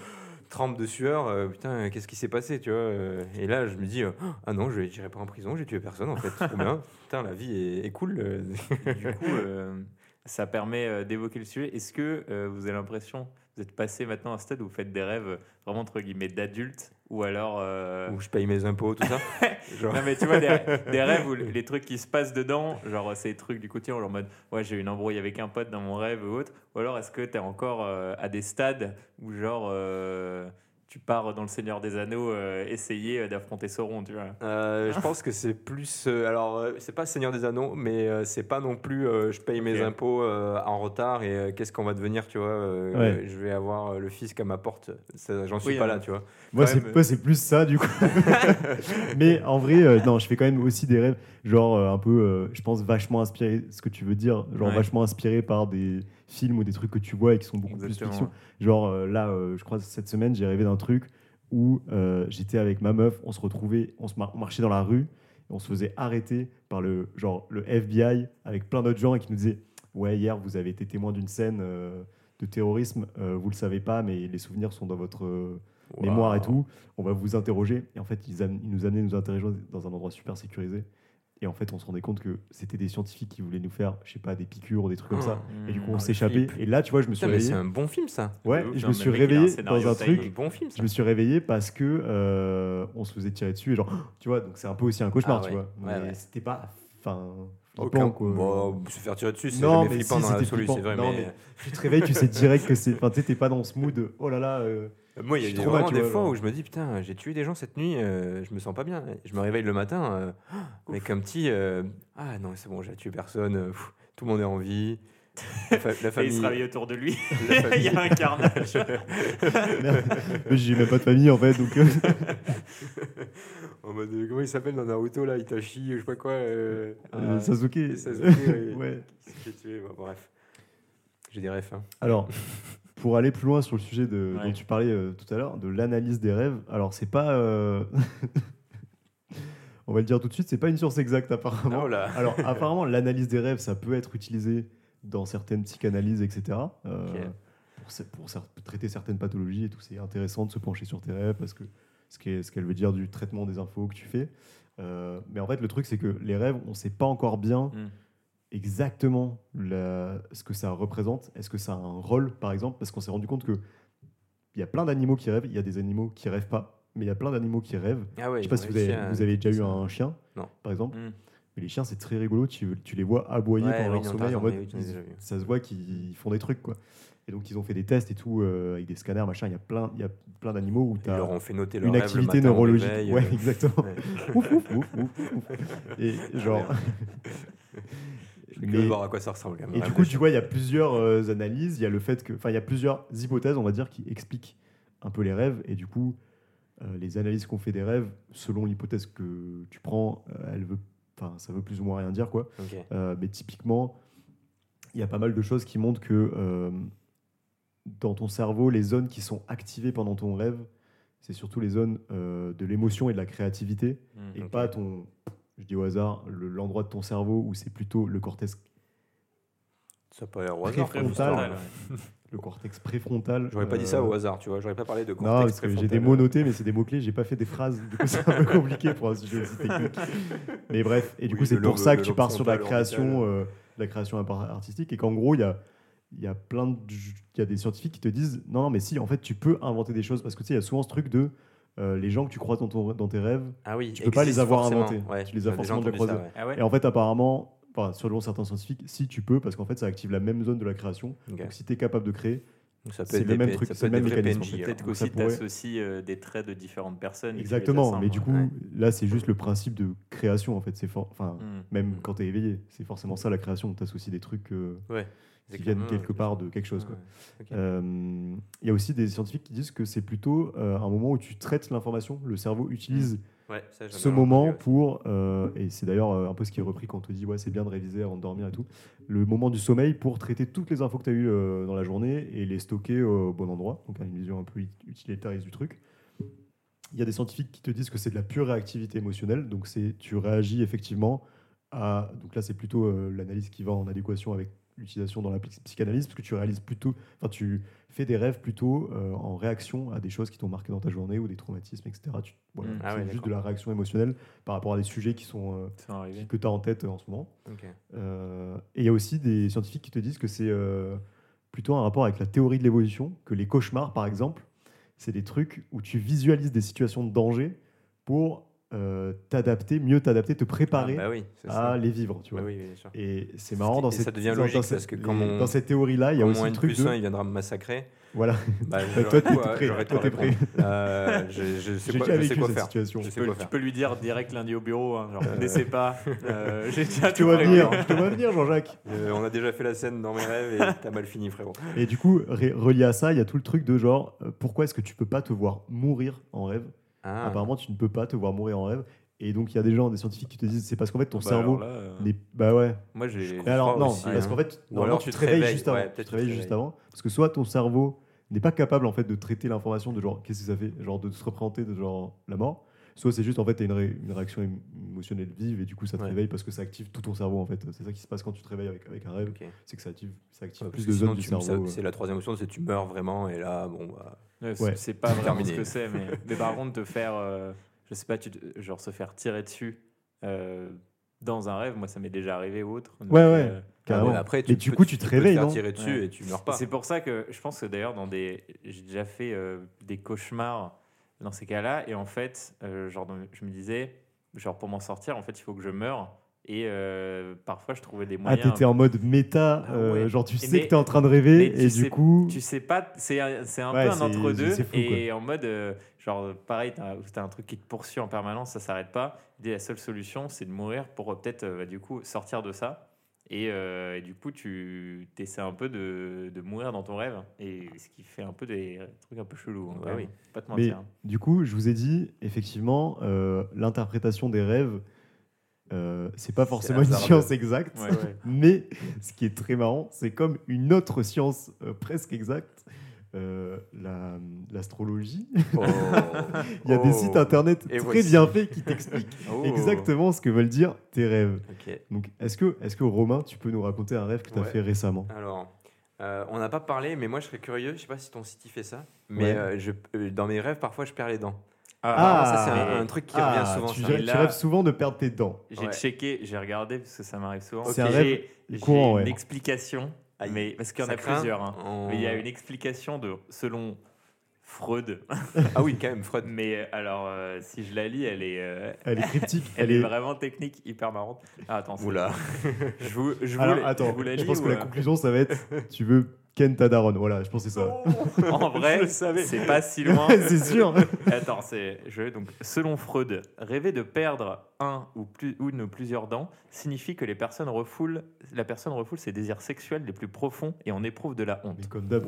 trempe de sueur euh, putain qu'est-ce qui s'est passé tu vois euh, et là je me dis euh, ah non je n'irai pas en prison j'ai tué personne en fait trop bien putain la vie est, est cool du coup, euh, ça permet d'évoquer le sujet. Est-ce que euh, vous avez l'impression, vous êtes passé maintenant à un stade où vous faites des rêves vraiment entre guillemets d'adultes ou alors. euh, où je paye mes impôts tout ça Genre- Non, mais tu vois, des, des rêves où les trucs qui se passent dedans, genre des trucs du quotidien, genre en mode ouais, j'ai eu une embrouille avec un pote dans mon rêve ou autre. Ou alors est-ce que tu es encore euh, à des stades où genre euh, tu pars dans le Seigneur des Anneaux euh, essayer euh, d'affronter Sauron, tu vois Euh, je pense que c'est plus. euh, alors, c'est pas Seigneur des Anneaux, mais euh, c'est pas non plus euh, je paye mes impôts euh, en retard et euh, qu'est-ce qu'on va devenir, tu vois. euh, Ouais. Je vais avoir euh, le fisc à ma porte. J'en suis Oui, pas hein. là, tu vois. Moi, c'est même. plus ça, du coup. Mais en vrai, euh, non, je fais quand même aussi des rêves, genre euh, un peu, euh, je pense, vachement inspiré, ce que tu veux dire, genre Ouais. vachement inspiré par des films ou des trucs que tu vois et qui sont beaucoup Exactement. plus fiction. Genre euh, là, euh, je crois, cette semaine, j'ai rêvé d'un truc où euh, j'étais avec ma meuf, on se retrouvait, on, se mar- on marchait dans la rue, et on se faisait arrêter par le, genre, le FBI avec plein d'autres gens et qui nous disaient Ouais, hier, vous avez été témoin d'une scène de terrorisme, vous le savez pas, mais les souvenirs sont dans votre. mémoire et tout. On va vous interroger. Et en fait, ils nous amenaient nous interroger dans un endroit super sécurisé. Et en fait, on se rendait compte que c'était des scientifiques qui voulaient nous faire, je sais pas, des piqûres ou des trucs comme ça. Et du coup, on Oh, s'échappait. Et là, tu vois, je me suis mais c'est réveillé. un bon film, ça. Ouais, ouf, je non, me suis un réveillé dans un truc. Un bon film, ça. Je me suis réveillé parce que euh, on se faisait tirer dessus. Et genre, tu vois, donc c'est un peu aussi un cauchemar, Ah tu ouais. vois. Ouais, Mais ouais. c'était pas. Enfin. Aucun. quoi. Bon, se faire tirer dessus, c'est Non, jamais mais flippant si, dans c'était l'absolu, c'est vrai. Non, mais... mais tu te réveilles, tu sais direct que c'est. Enfin, tu sais, t'es pas dans ce mood. Oh là là. euh, Moi, il y a mal, vraiment des vois, fois genre. où je me dis, putain, j'ai tué des gens cette nuit, euh, je me sens pas bien. Je me réveille le matin euh, avec un petit. euh, ah non, c'est bon, j'ai tué personne, euh, pff, tout le monde est en vie. La, fa- la Et il famille. se réveille autour de lui. il famille- y a un carnage. J'ai même pas de famille en fait, donc. euh, en mode, comment il s'appelle dans Naruto là Itachi, je sais pas quoi. euh, euh, euh, Sasuke. Sasuke, ouais. ouais. qui s'est fait tuer, bah, bref. J'ai des refs. hein. Alors, pour aller plus loin sur le sujet de, Ouais. dont tu parlais euh, tout à l'heure, de l'analyse des rêves, alors c'est pas. euh, On va le dire tout de suite, c'est pas une science exacte apparemment. Oh là Alors, apparemment, l'analyse des rêves, ça peut être utilisé dans certaines psychanalyses, etc. euh, pour, traiter certaines pathologies et tout. C'est intéressant de se pencher sur tes rêves parce que ce qu'elle veut dire du traitement des infos que tu fais. Mais en fait, le truc, c'est que les rêves, on sait pas encore bien Mm. Exactement la- ce que ça représente. Est-ce que ça a un rôle, par exemple? Parce qu'on s'est rendu compte que il y a plein d'animaux qui rêvent, il y a des animaux qui rêvent pas, mais il y a plein d'animaux qui rêvent. Ah ouais, Je sais pas si vous avez, à- vous avez déjà eu un chien, Non. par exemple. Mm. Mais les chiens, c'est très rigolo. Tu, tu les vois aboyer Ouais, pendant oui, leur sommeil en mode. oui, ils- ça se voit qu'ils font des trucs, quoi. Et donc, ils ont fait des tests et tout euh, avec des scanners, machin. Il y a plein, il y a plein d'animaux où tu as leur ont fait noter leur une rêve activité neurologique. réveil, ouais, euh, exactement. ouais. Ouf, ouf, ouf, ouf, ouf. Et genre. Je de voir à quoi ça ressemble. quand même, Et du coup, tu vois, il y a plusieurs euh, analyses. Il y a le fait que, enfin, il y a plusieurs hypothèses, on va dire, qui expliquent un peu les rêves. Et du coup, euh, les analyses qu'on fait des rêves, selon l'hypothèse que tu prends, euh, elle veut, enfin, ça veut plus ou moins rien dire, quoi. Euh, mais typiquement, il y a pas mal de choses qui montrent que dans ton cerveau, les zones qui sont activées pendant ton rêve, c'est surtout les zones de l'émotion et de la créativité, et ok. pas ton, je dis au hasard, le- l'endroit de ton cerveau où c'est plutôt le cortex, Ça peut au hasard. Très comme frontal. histoire. ouais. le cortex préfrontal. J'aurais pas dit euh, ça au hasard, tu vois. J'aurais pas parlé de Non, cortex parce que j'ai des préfrontal. mots notés, mais c'est des mots-clés, j'ai pas fait des phrases, du coup c'est un peu compliqué pour un sujet aussi technique. Mais bref, et du Oui, coup c'est pour ça que tu pars sur la création, euh, la création artistique, et qu'en gros il y a, il y a plein de, il y a des scientifiques qui te disent non, non, mais si, en fait tu peux inventer des choses, parce que tu sais, il y a souvent ce truc de euh, les gens que tu crois dans, ton- dans tes rêves, Ah oui, Tu peux pas les avoir inventés. Ouais, Tu les as forcément déjà croisés. Ah ouais et en fait apparemment, enfin, selon certains scientifiques, si tu peux, parce qu'en fait ça active la même zone de la création, donc si tu es capable de créer, c'est le même truc, c'est le même mécanisme, en fait. Peut-être qu'aussi tu pourrait- associes euh, des traits de différentes personnes. Exactement, mais du coup, Ouais. là, c'est juste le principe de création, en fait. C'est for- enfin, Mm. même Mm. quand tu es éveillé, c'est forcément ça la création. Tu associes des trucs euh, Ouais. Qui viennent quelque part de quelque chose. Euh, Il y a aussi des scientifiques qui disent que c'est plutôt euh, un moment où tu traites l'information. Le cerveau utilise Ouais, ça, j'en ai ce entendu moment pour, euh, et c'est d'ailleurs un peu ce qui est repris quand on te dit ouais c'est bien de réviser avant de dormir et tout, le moment du sommeil pour traiter toutes les infos que tu as eues euh, dans la journée et les stocker au bon endroit, donc une vision un peu ut- utilitariste du truc. Il y a des scientifiques qui te disent que c'est de la pure réactivité émotionnelle, donc c'est tu réagis effectivement à, donc là c'est plutôt euh, l'analyse qui va en adéquation avec l'utilisation dans la psy- psychanalyse, parce que tu réalises plutôt, enfin tu fais des rêves plutôt euh, en réaction à des choses qui t'ont marqué dans ta journée ou des traumatismes, etc. Tu- voilà, Mm. Ah c'est ouais, juste de la réaction émotionnelle par rapport à des sujets qui sont euh, que tu as en tête euh, en ce moment. Euh, et il y a aussi des scientifiques qui te disent que c'est plutôt un rapport avec la théorie de l'évolution, que les cauchemars, par exemple, c'est des trucs où tu visualises des situations de danger pour euh, t'adapter, mieux t'adapter, te préparer Ah, bah oui, à ça. les vivre. Tu Bah vois. oui, oui, bien sûr. Et c'est marrant dans Et cette, ça devient dans- logique dans cette- parce que quand les- mon- dans cette théorie-là, il y a aussi mon le N truc plus de 1, il viendra me massacrer. voilà. Bah, Toi, t'es prêt, euh, toi, t'es répondre. Euh, je, je sais J'ai quoi, déjà je sais vécu quoi cette faire. situation. Je Je sais Tu peux, quoi tu faire. peux lui dire direct lundi au bureau, hein, genre, ne connaissez pas. euh, J'ai déjà te tout vois venir, je te vois venir, Jean-Jacques. Euh, on a déjà fait la scène dans mes rêves et t'as mal fini, frérot. Et du coup, relié à ça, il y a tout le truc de genre, euh, pourquoi est-ce que tu peux pas te voir mourir en rêve Ah, Apparemment, tu ne peux pas te voir mourir en rêve. Et donc, il y a des gens, des scientifiques qui te disent, c'est parce qu'en fait, ton Bah, cerveau alors là, euh, n'est. Bah ouais. Moi, j'ai. Mais alors, non, aussi, parce hein. qu'en fait, Ou normalement, alors tu tu te te réveilles réveilles, juste avant. ouais, tu peut-être te tu te réveilles juste avant. Parce que soit ton cerveau n'est pas capable en fait de traiter l'information de genre qu'est-ce que ça fait, genre de se représenter de genre la mort. Soit c'est juste en fait t'as une, ré- une réaction émo- émotionnelle vive et du coup ça te Ouais. réveille parce que ça active tout ton cerveau en fait. C'est ça qui se passe quand tu te réveilles avec, avec un rêve, c'est que ça active, ça active Ouais, plus de que zones du tu- cerveau. ça- euh. C'est la troisième option, c'est tu meurs vraiment et là, bon, bah. Ouais, c'est- pas vraiment Terminé. ce que c'est, mais, mais par contre, te faire, euh, je sais pas, tu te- genre se faire tirer dessus euh, dans un rêve, moi ça m'est déjà arrivé ou autre. Donc, Ouais, ouais. euh, Carrément. ouais, après, Mais tu du peux- coup, tu te peux te réveilles, non tirer dessus Ouais. et tu meurs Et pas. C'est pour ça que je pense que d'ailleurs, dans des, j'ai déjà fait euh, des cauchemars dans ces cas-là, et en fait, euh, genre, je me disais, genre pour m'en sortir, en fait, il faut que je meure. Et euh, parfois, je trouvais des Ah, moyens. t'étais en mode méta, Ah euh, ouais. genre tu sais mais- que t'es en train de rêver et sais- du coup. Tu sais pas, c'est un, c'est un Ouais, peu un entre-deux. Et en mode, euh, genre, pareil, t'as as un truc qui te poursuit en permanence, ça s'arrête pas. Et la seule solution, c'est de mourir pour peut-être, bah, du coup, sortir de ça. Et, euh, et du coup, tu essaies un peu de, de mourir dans ton rêve. Et ce qui fait un peu des trucs un peu chelous. hein, Ouais, même. oui. Pas te Mais mentir. du coup, je vous ai dit, effectivement, euh, l'interprétation des rêves, euh, c'est pas forcément une science exacte. Ouais, ouais. Mais ce qui est très marrant, c'est comme une autre science euh, presque exacte, euh, la- l'astrologie. Oh. Il y a des Oh. sites internet Et très voici. bien faits qui t'expliquent Oh. exactement ce que veulent dire tes rêves. Donc, est-ce que, est que Romain, tu peux nous raconter un rêve que tu as Ouais. fait récemment? Alors, euh, on n'a pas parlé, mais moi je serais curieux. Je sais pas si ton site il fait ça, mais Ouais. euh, je, euh, dans mes rêves, parfois je perds les dents. Ah, ça, c'est mais un, un truc qui Ah, revient souvent. Tu, ça. rêves- Et tu là- rêves souvent de perdre tes dents. J'ai Ouais. checké, j'ai regardé parce que ça m'arrive souvent. C'est un J'ai- rêve j'ai courant, une ouais. explication, Aïe. mais parce qu'il y en a craint plusieurs. hein. Mais il y a une explication de selon Freud. Ah oui, quand même, Freud. Mais alors, euh, si je la lis, elle est, euh, Elle est cryptique. elle elle est est... vraiment technique, hyper marrante. Ah, attends, c'est- Oula. je vous, je vous, Alors, la- attends, je vous la je lis pense que la euh, conclusion, ça va être tu veux Ken Tadaron. Voilà, je c'est ça. En vrai, Je le savais. c'est pas si loin. c'est sûr. Attends, c'est je donc selon Freud, rêver de perdre un ou plus une ou plusieurs dents signifie que les personnes refoulent la personne refoule ses désirs sexuels les plus profonds et en éprouve de la honte. Mais comme d'hab.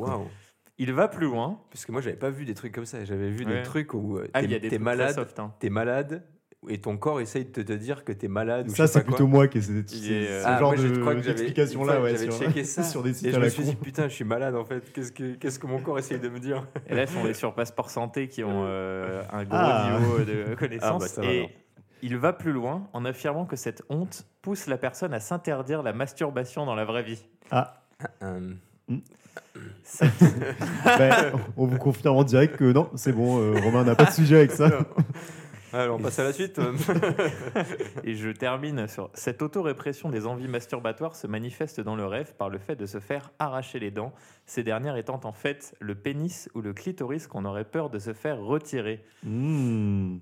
Il va plus loin. Parce que moi, j'avais pas vu des trucs comme ça. J'avais vu Ouais. des trucs où euh, Ah, t'es il y a des t'es malade, soft, hein. t'es malade, et ton corps essaye de te, dire que t'es malade. ou Ça, je sais c'est pas quoi. plutôt moi qui ce est, euh, ce Ah, genre moi, je de- crois que j'avais- d'explication-là, ouais, j'avais sur, checké ça. sur des Et sites je à me suis con. dit, putain, je suis malade en fait. Qu'est-ce que, qu'est-ce que mon corps essaye de me dire? Et là, on est sur Passeport Santé qui ont euh, un gros Ah. niveau de connaissance. Ah, bah, va et il va plus loin en affirmant que cette honte pousse la personne à s'interdire la masturbation dans la vraie vie. Ah, Euh, Ça- ben, on vous confirme en direct que non, c'est bon, euh, Romain n'a pas de sujet avec ça. Alors, on passe à la suite. Et je termine sur cette autorépression des envies masturbatoires se manifeste dans le rêve par le fait de se faire arracher les dents, ces dernières étant en fait le pénis ou le clitoris qu'on aurait peur de se faire retirer. Hmm.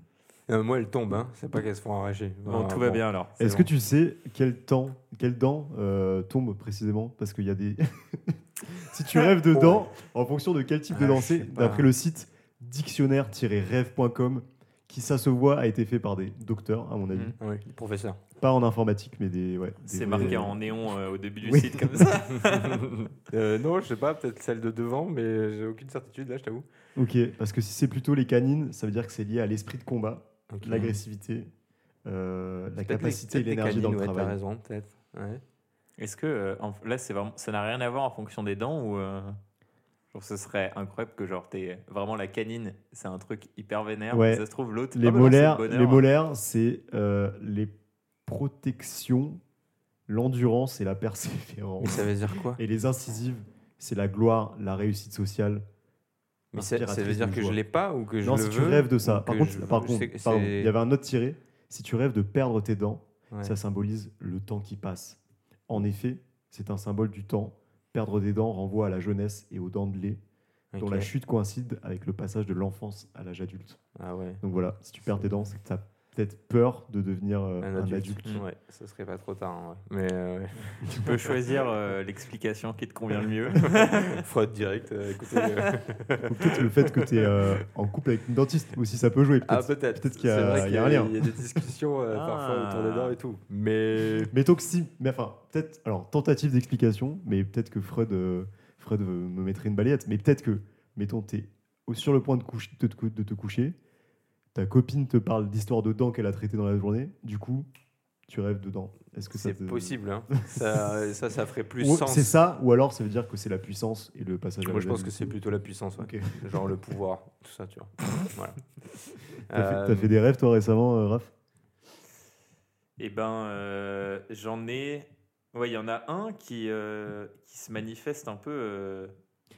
Euh, moi, elles tombent, hein. c'est pas qu'elles se font arracher. Bon, Ah, tout va bien alors. Est-ce que tu sais quel temps, quelle dent euh, tombe précisément? Parce qu'il y a des. si tu rêves de dents, en fonction de quel type de Ah, dent c'est, d'après le site dictionnaire-rêve.com, qui ça se voit a été fait par des docteurs, à mon avis. Ah Oui, professeur. Pas en informatique, mais des. Ouais, des C'est marqué en néon euh, au début du Oui. site comme ça. Euh, non, je sais pas, peut-être celle de devant, mais j'ai aucune certitude là, je t'avoue. Ok, parce que si c'est plutôt les canines, ça veut dire que c'est lié à l'esprit de combat, l'agressivité, euh, la capacité et l'énergie dans le ouais, T'as travail. raison, peut-être. Ouais. Est-ce que euh, là, c'est vraiment, ça n'a rien à voir en fonction des dents ou euh, genre, ce serait incroyable que genre t'es vraiment la canine, c'est un truc hyper vénère. Ouais. mais Ça se trouve l'autre. Les ah bah le molaires, les molaires, c'est euh, les protections, l'endurance et la Mais persévérance. ça veut dire quoi? Et les incisives, c'est la gloire, la réussite sociale. Mais ça, ça veut dire que je l'ai pas ou que je non, le si tu rêves de ça. Par contre, je- par contre il y avait un autre tiré. Si tu rêves de perdre tes dents, Ouais. ça symbolise le temps qui passe. En effet, c'est un symbole du temps. Perdre des dents renvoie à la jeunesse et aux dents de lait, dont la chute coïncide avec le passage de l'enfance à l'âge adulte. Ah ouais. Donc voilà, si tu perds tes dents, c'est que tu as peut-être peur de devenir euh, Un un adulte. adulte. Mm. Ouais, ce serait pas trop tard. vrai. Mais euh, ouais. Tu peux choisir euh, l'explication qui te convient le mieux. Fraude direct. euh, écoutez, euh, Ou peut-être le fait que tu es en couple avec une dentiste aussi, ça peut jouer. Ah, peut-être. peut-être. peut-être qu'il y a- C'est vrai il y a qu'il un lien. Il y a des discussions euh, Ah. parfois autour des dents et tout. Mais Mettons que si, mais enfin, peut-être, alors tentative d'explication, mais peut-être que Freud, euh, Freud me mettrait une balayette, mais peut-être que, mettons, tu es sur le point de, couche- de, de te coucher, ta copine te parle d'histoire de dents qu'elle a traitées dans la journée, du coup, tu rêves de dents. Est-ce que c'est te- possible. hein. Ça, ça, ça ferait plus Ou sens. C'est ça, ou alors ça veut dire que c'est la puissance et le passage à Moi, je l'âge pense que c'est plutôt la puissance. ouais. Genre le pouvoir, tout ça, tu vois. voilà. T'as fait, Euh, fait des rêves, toi, récemment, euh, Raph? Eh ben, euh, j'en ai. Ouais, il y en a un qui, euh, qui se manifeste un peu.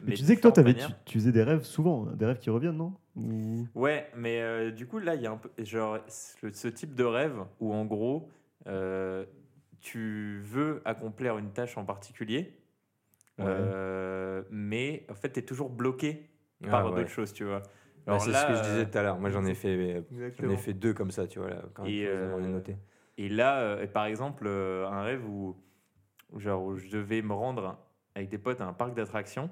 Mais mais tu disais que toi, t'avais- tu, tu faisais des rêves souvent, hein, des rêves qui reviennent, non? Ou- Ouais, mais euh, du coup, là, il y a un peu. Genre, ce, type de rêve où, en gros, euh, tu veux accomplir une tâche en particulier, Ouais. euh, mais en fait, tu es toujours bloqué ah, par ouais. d'autres choses, tu vois. Bah, Alors c'est ce que je disais tout à l'heure. Moi, j'en ai fait, j'en ai fait deux comme ça, tu vois. Là, quand Et, je les ai euh, notés. Et là, euh, par exemple, euh, un rêve où genre, où je devais me rendre avec des potes à un parc d'attractions.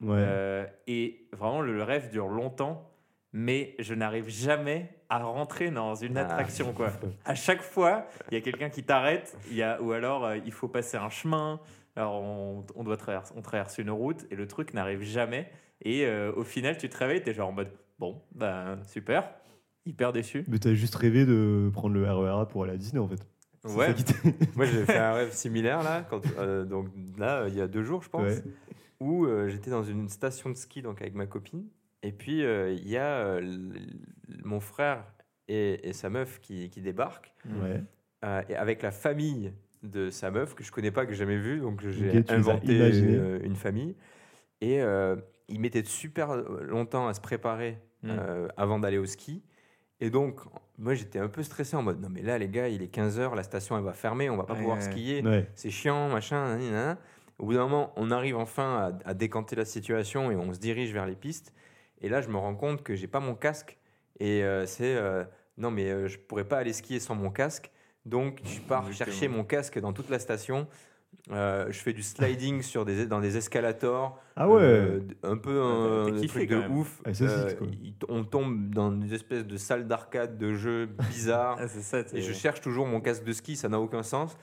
Ouais. Euh, et vraiment, le rêve dure longtemps, mais je n'arrive jamais à rentrer dans une Ah. attraction. Quoi. À chaque fois, il y a quelqu'un qui t'arrête, il y a, ou alors euh, il faut passer un chemin. Alors on, on doit on traverse une route et le truc n'arrive jamais. Et euh, au final, tu te réveilles, tu es genre en mode bon, ben super, hyper déçu. Mais t'as juste rêvé de prendre le RERA pour aller à Disney, en fait. Ouais. Moi, j'ai fait un rêve similaire là, quand, euh, donc là, il y a deux jours, je pense, Ouais. Où euh, j'étais dans une station de ski donc avec ma copine. Et puis euh, il y a euh, mon frère et, et sa meuf qui, qui débarquent, Ouais. et avec la famille de sa meuf que je connais pas, que j'ai jamais vue, donc j'ai inventé une famille. Et euh, ils mettaient super longtemps à se préparer Mm. euh, avant d'aller au ski. Et donc, moi j'étais un peu stressé en mode non, mais là les gars, il est 15h, la station elle va fermer, on va pas Ouais, pouvoir ouais. skier Ouais. c'est chiant, machin. nan, nan, nan. Au bout d'un moment, on arrive enfin à, à décanter la situation et on se dirige vers les pistes. Et là, je me rends compte que j'ai pas mon casque. Et euh, c'est euh, non, mais euh, je pourrais pas aller skier sans mon casque. Donc, je pars Exactement. chercher mon casque dans toute la station. Euh, je fais du sliding sur des, dans des escalators. Ah ouais Euh, un peu un, un truc de même. ouf. Ah, Euh, quoi. on tombe dans une espèce de salle d'arcade de jeux bizarres. Ah, ça. Et je cherche toujours mon casque de ski, ça n'a aucun sens.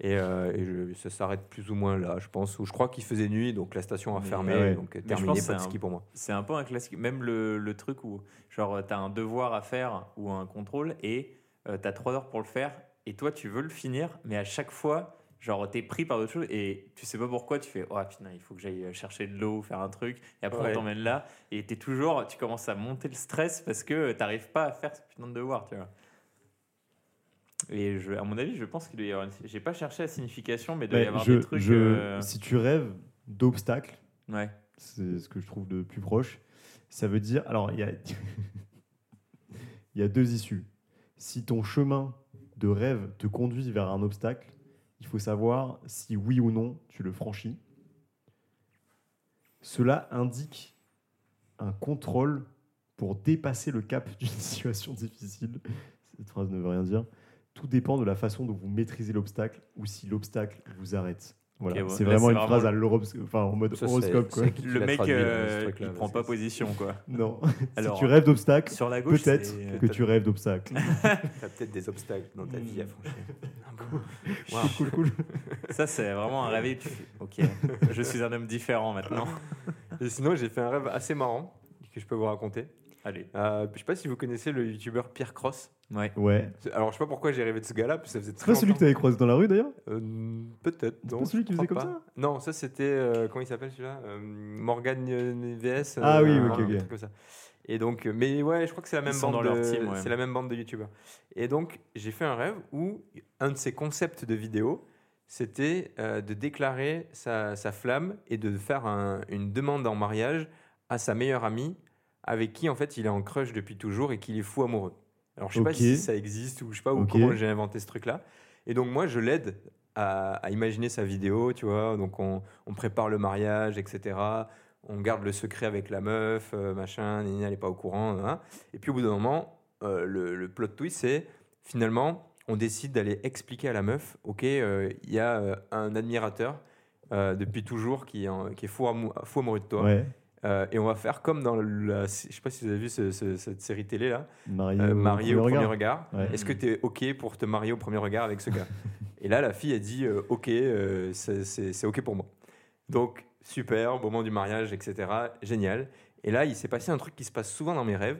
Et, euh, et je- ça s'arrête plus ou moins là, je pense. Où je crois qu'il faisait nuit, donc la station a Mais- fermé, Ah ouais. donc euh, terminé, pas de c'est un- ski pour moi. C'est un peu un classique. Même le, le truc où, genre, tu as un devoir à faire ou un contrôle et tu as trois heures pour le faire et toi, tu veux le finir, mais à chaque fois, genre, tu es pris par d'autres choses et tu sais pas pourquoi, tu fais Oh putain, il faut que j'aille chercher de l'eau, faire un truc, et après Ouais. on t'emmène là et tu toujours, tu commences à monter le stress parce que t'arrives pas à faire ce putain de devoir, tu vois. Et je, à mon avis, je pense qu'il doit y avoir une. J'ai pas cherché la signification, mais il doit y avoir je- des trucs. je- euh, Si tu rêves d'obstacles, Ouais. c'est ce que je trouve de plus proche. Ça veut dire, alors il y a, il y a deux issues. Si ton chemin de rêve te conduit vers un obstacle, il faut savoir si oui ou non tu le franchis. Cela indique un contrôle pour dépasser le cap d'une situation difficile. Cette phrase ne veut rien dire. Tout dépend de la façon dont vous maîtrisez l'obstacle ou si l'obstacle vous arrête. Voilà, ouais. c'est Là, vraiment une vraiment phrase à enfin en mode Ça, horoscope quoi. Le mec, euh, il prend pas position, quoi. Non. Alors, si tu rêves d'obstacles, Sur la gauche, peut-être que tu rêves d'obstacles. T'as peut-être des obstacles dans ta vie à franchir. Wow. cool, cool. Ça, c'est vraiment un rêve. tu Ok, je suis un homme différent maintenant. Et sinon, j'ai fait un rêve assez marrant que je peux vous raconter. Allez. Euh, je sais pas si vous connaissez le youtubeur Pierre Cross. Ouais. Ouais. Alors, je sais pas pourquoi j'ai rêvé de ce gars-là, parce que ça faisait C'est très pas celui que t'avais croisé dans la rue d'ailleurs Euh, Peut-être. C'est pas celui qui faisait crois comme pas. ça Non, ça c'était. euh, comment il s'appelle celui-là Euh, Morgan euh, VS. Ah oui, un ok, ok. truc comme ça. Et donc, mais ouais, je crois que c'est la même bande de, team, ouais. c'est la même bande de youtubeurs. Et donc, j'ai fait un rêve où un de ses concepts de vidéo, c'était euh, de déclarer sa, sa flamme et de faire un- une demande en mariage à sa meilleure amie, avec qui en fait il est en crush depuis toujours et qu'il est fou amoureux. Alors je sais pas si ça existe ou je sais pas ou comment j'ai inventé ce truc-là. Et donc moi je l'aide à, à imaginer sa vidéo, tu vois. Donc on, on prépare le mariage, etc. On garde le secret avec la meuf, euh, machin, Nina elle est pas au courant. hein. Et puis au bout d'un moment, euh, le, le plot twist c'est finalement on décide d'aller expliquer à la meuf, ok, euh, il y a euh, un admirateur euh, depuis toujours qui est, qui est fou, amou- fou amoureux de toi. Ouais. Euh, et on va faire comme dans la, je sais pas si vous avez vu ce- ce- cette série télé là, Marié, euh, au marié au premier premier regard. regard. Ouais. Est-ce que tu es OK pour te marier au premier regard avec ce gars? Et là, la fille a dit euh, OK, euh, c'est- OK pour moi. Donc, super, moment du mariage, etc. Génial. Et là, il s'est passé un truc qui se passe souvent dans mes rêves.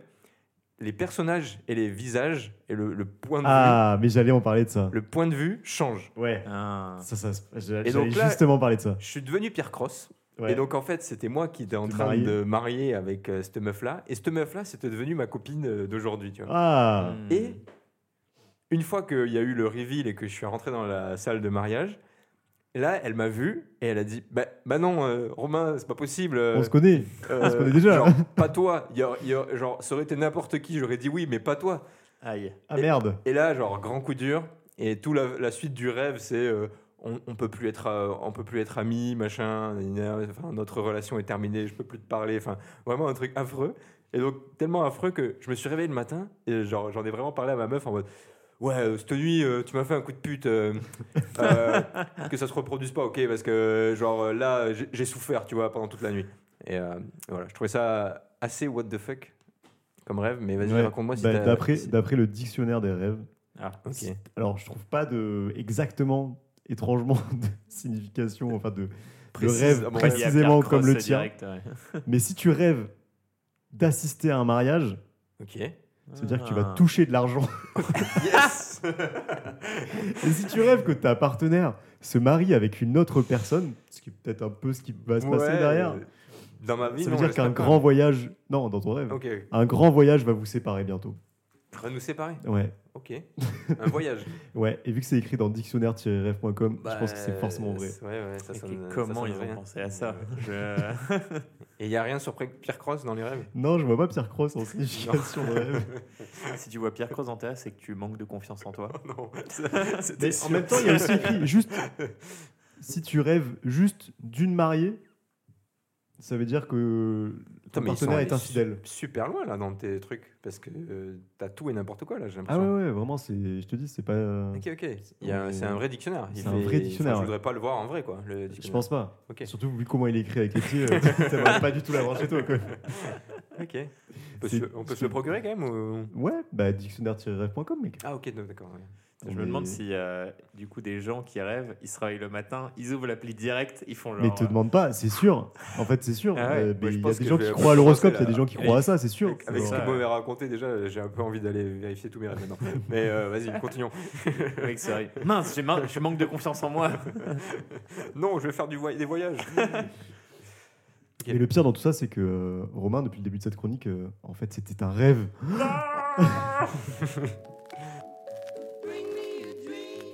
Les personnages et les visages et le, le point de Ah, mais j'allais en parler de ça. vue, le point de vue change. Ouais. Ah. Ça, ça, j'allais justement parler de ça. Je suis devenu Pierre Cross. Ouais. Et donc, en fait, c'était moi qui étais en train de marier avec euh, cette meuf-là. Et cette meuf-là, c'était devenu ma copine euh, d'aujourd'hui. Tu vois. Ah, Hmm. Et une fois qu'il y a eu le reveal et que je suis rentré dans la salle de mariage, là, elle m'a vu et elle a dit Bah, bah non, euh, Romain, c'est pas possible. euh, on se connaît. euh, se connaît déjà. Genre, pas toi. Il y a- il y a- genre, ça aurait été n'importe qui, j'aurais dit oui, mais pas toi. Aïe. Ah merde. Et là, genre, grand coup dur. Et tout la, la suite du rêve, c'est euh, on, on peut plus être, euh, on peut plus être amis, machin. Enfin, notre relation est terminée, je peux plus te parler. Enfin, vraiment un truc affreux. Et donc tellement affreux que je me suis réveillé le matin et genre j'en ai vraiment parlé à ma meuf en mode. Ouais, euh, cette nuit, euh, tu m'as fait un coup de pute. euh, que ça se reproduise pas, ok Parce que, genre, là, j'ai- souffert, tu vois, pendant toute la nuit. Et voilà, je trouvais ça assez what the fuck comme rêve. Mais vas-y, Ouais. raconte-moi si Bah, D'après si- d'après le dictionnaire des rêves, Ah. Ok. alors je trouve pas de exactement étrangement de signification, enfin de, de rêve précisément comme Cross le tien. direct, ouais. Mais si tu rêves d'assister à un mariage, Ok. c'est-à-dire que tu vas Ah. toucher de l'argent. Yes Et si tu rêves que ta partenaire se marie avec une autre personne, ce qui est peut-être un peu ce qui va se passer Ouais, derrière, Dans ma vie, ça non, veut dire qu'un grand voyage, non, dans ton rêve, un grand voyage va vous séparer bientôt. va nous séparer. Ouais, Ok. Un voyage. ouais. Et vu que c'est écrit dans dictionnaire-rêve.com, je pense que c'est forcément vrai. Ouais, ouais, ça Et sonne- ça comment sonne ils ont rien. pensé à ça Je- Et il n'y a rien sur Pierre Cross dans les rêves? Non, je vois pas Pierre Cross en signification de rêve. Si tu vois Pierre Cross dans tes rêves, c'est que tu manques de confiance en toi. Non. Mais en même temps, il y a aussi écrit juste si tu rêves juste d'une mariée, ça veut dire que ton mais partenaire est infidèle. su- Super loin là dans tes trucs. Parce que euh, t'as tout et n'importe quoi là, j'ai Ah ouais, ouais, vraiment, c'est, je te dis, c'est pas. Ok, ok. Il y a un- C'est un vrai dictionnaire. Il C'est un vrai dictionnaire, enfin, je voudrais pas le voir en vrai, quoi. Le Je dictionnaire. pense pas. Ok. Surtout vu comment il est écrit avec les pieds, euh, t'aimerais pas du tout l'avoir chez toi. Quoi. Ok. On peut, C'est- se, on peut se le procurer quand même ou... Ouais, bah dictionnaire-rêve.com, mec. Ah ok, d'accord. ouais. Je me demande s'il y a du coup des gens qui rêvent, ils se réveillent le matin, ils ouvrent l'appli direct, ils font genre. Mais te euh, demande pas, c'est sûr. En fait, c'est sûr. Ah ouais. Euh, mais il y a des gens qui croient à l'horoscope, il y a des gens qui croient à ça, c'est sûr. Avec, avec ce que vous m'avez raconté, déjà, j'ai un peu envie d'aller vérifier tous mes rêves maintenant. Mais euh, vas-y, continuons. mec réveille. Mince, j'ai man- je manque de confiance en moi. Non, je vais faire du voy- des voyages. Et le pire dans tout ça, c'est que euh, Romain, depuis le début de cette chronique, euh, en fait, c'était un rêve.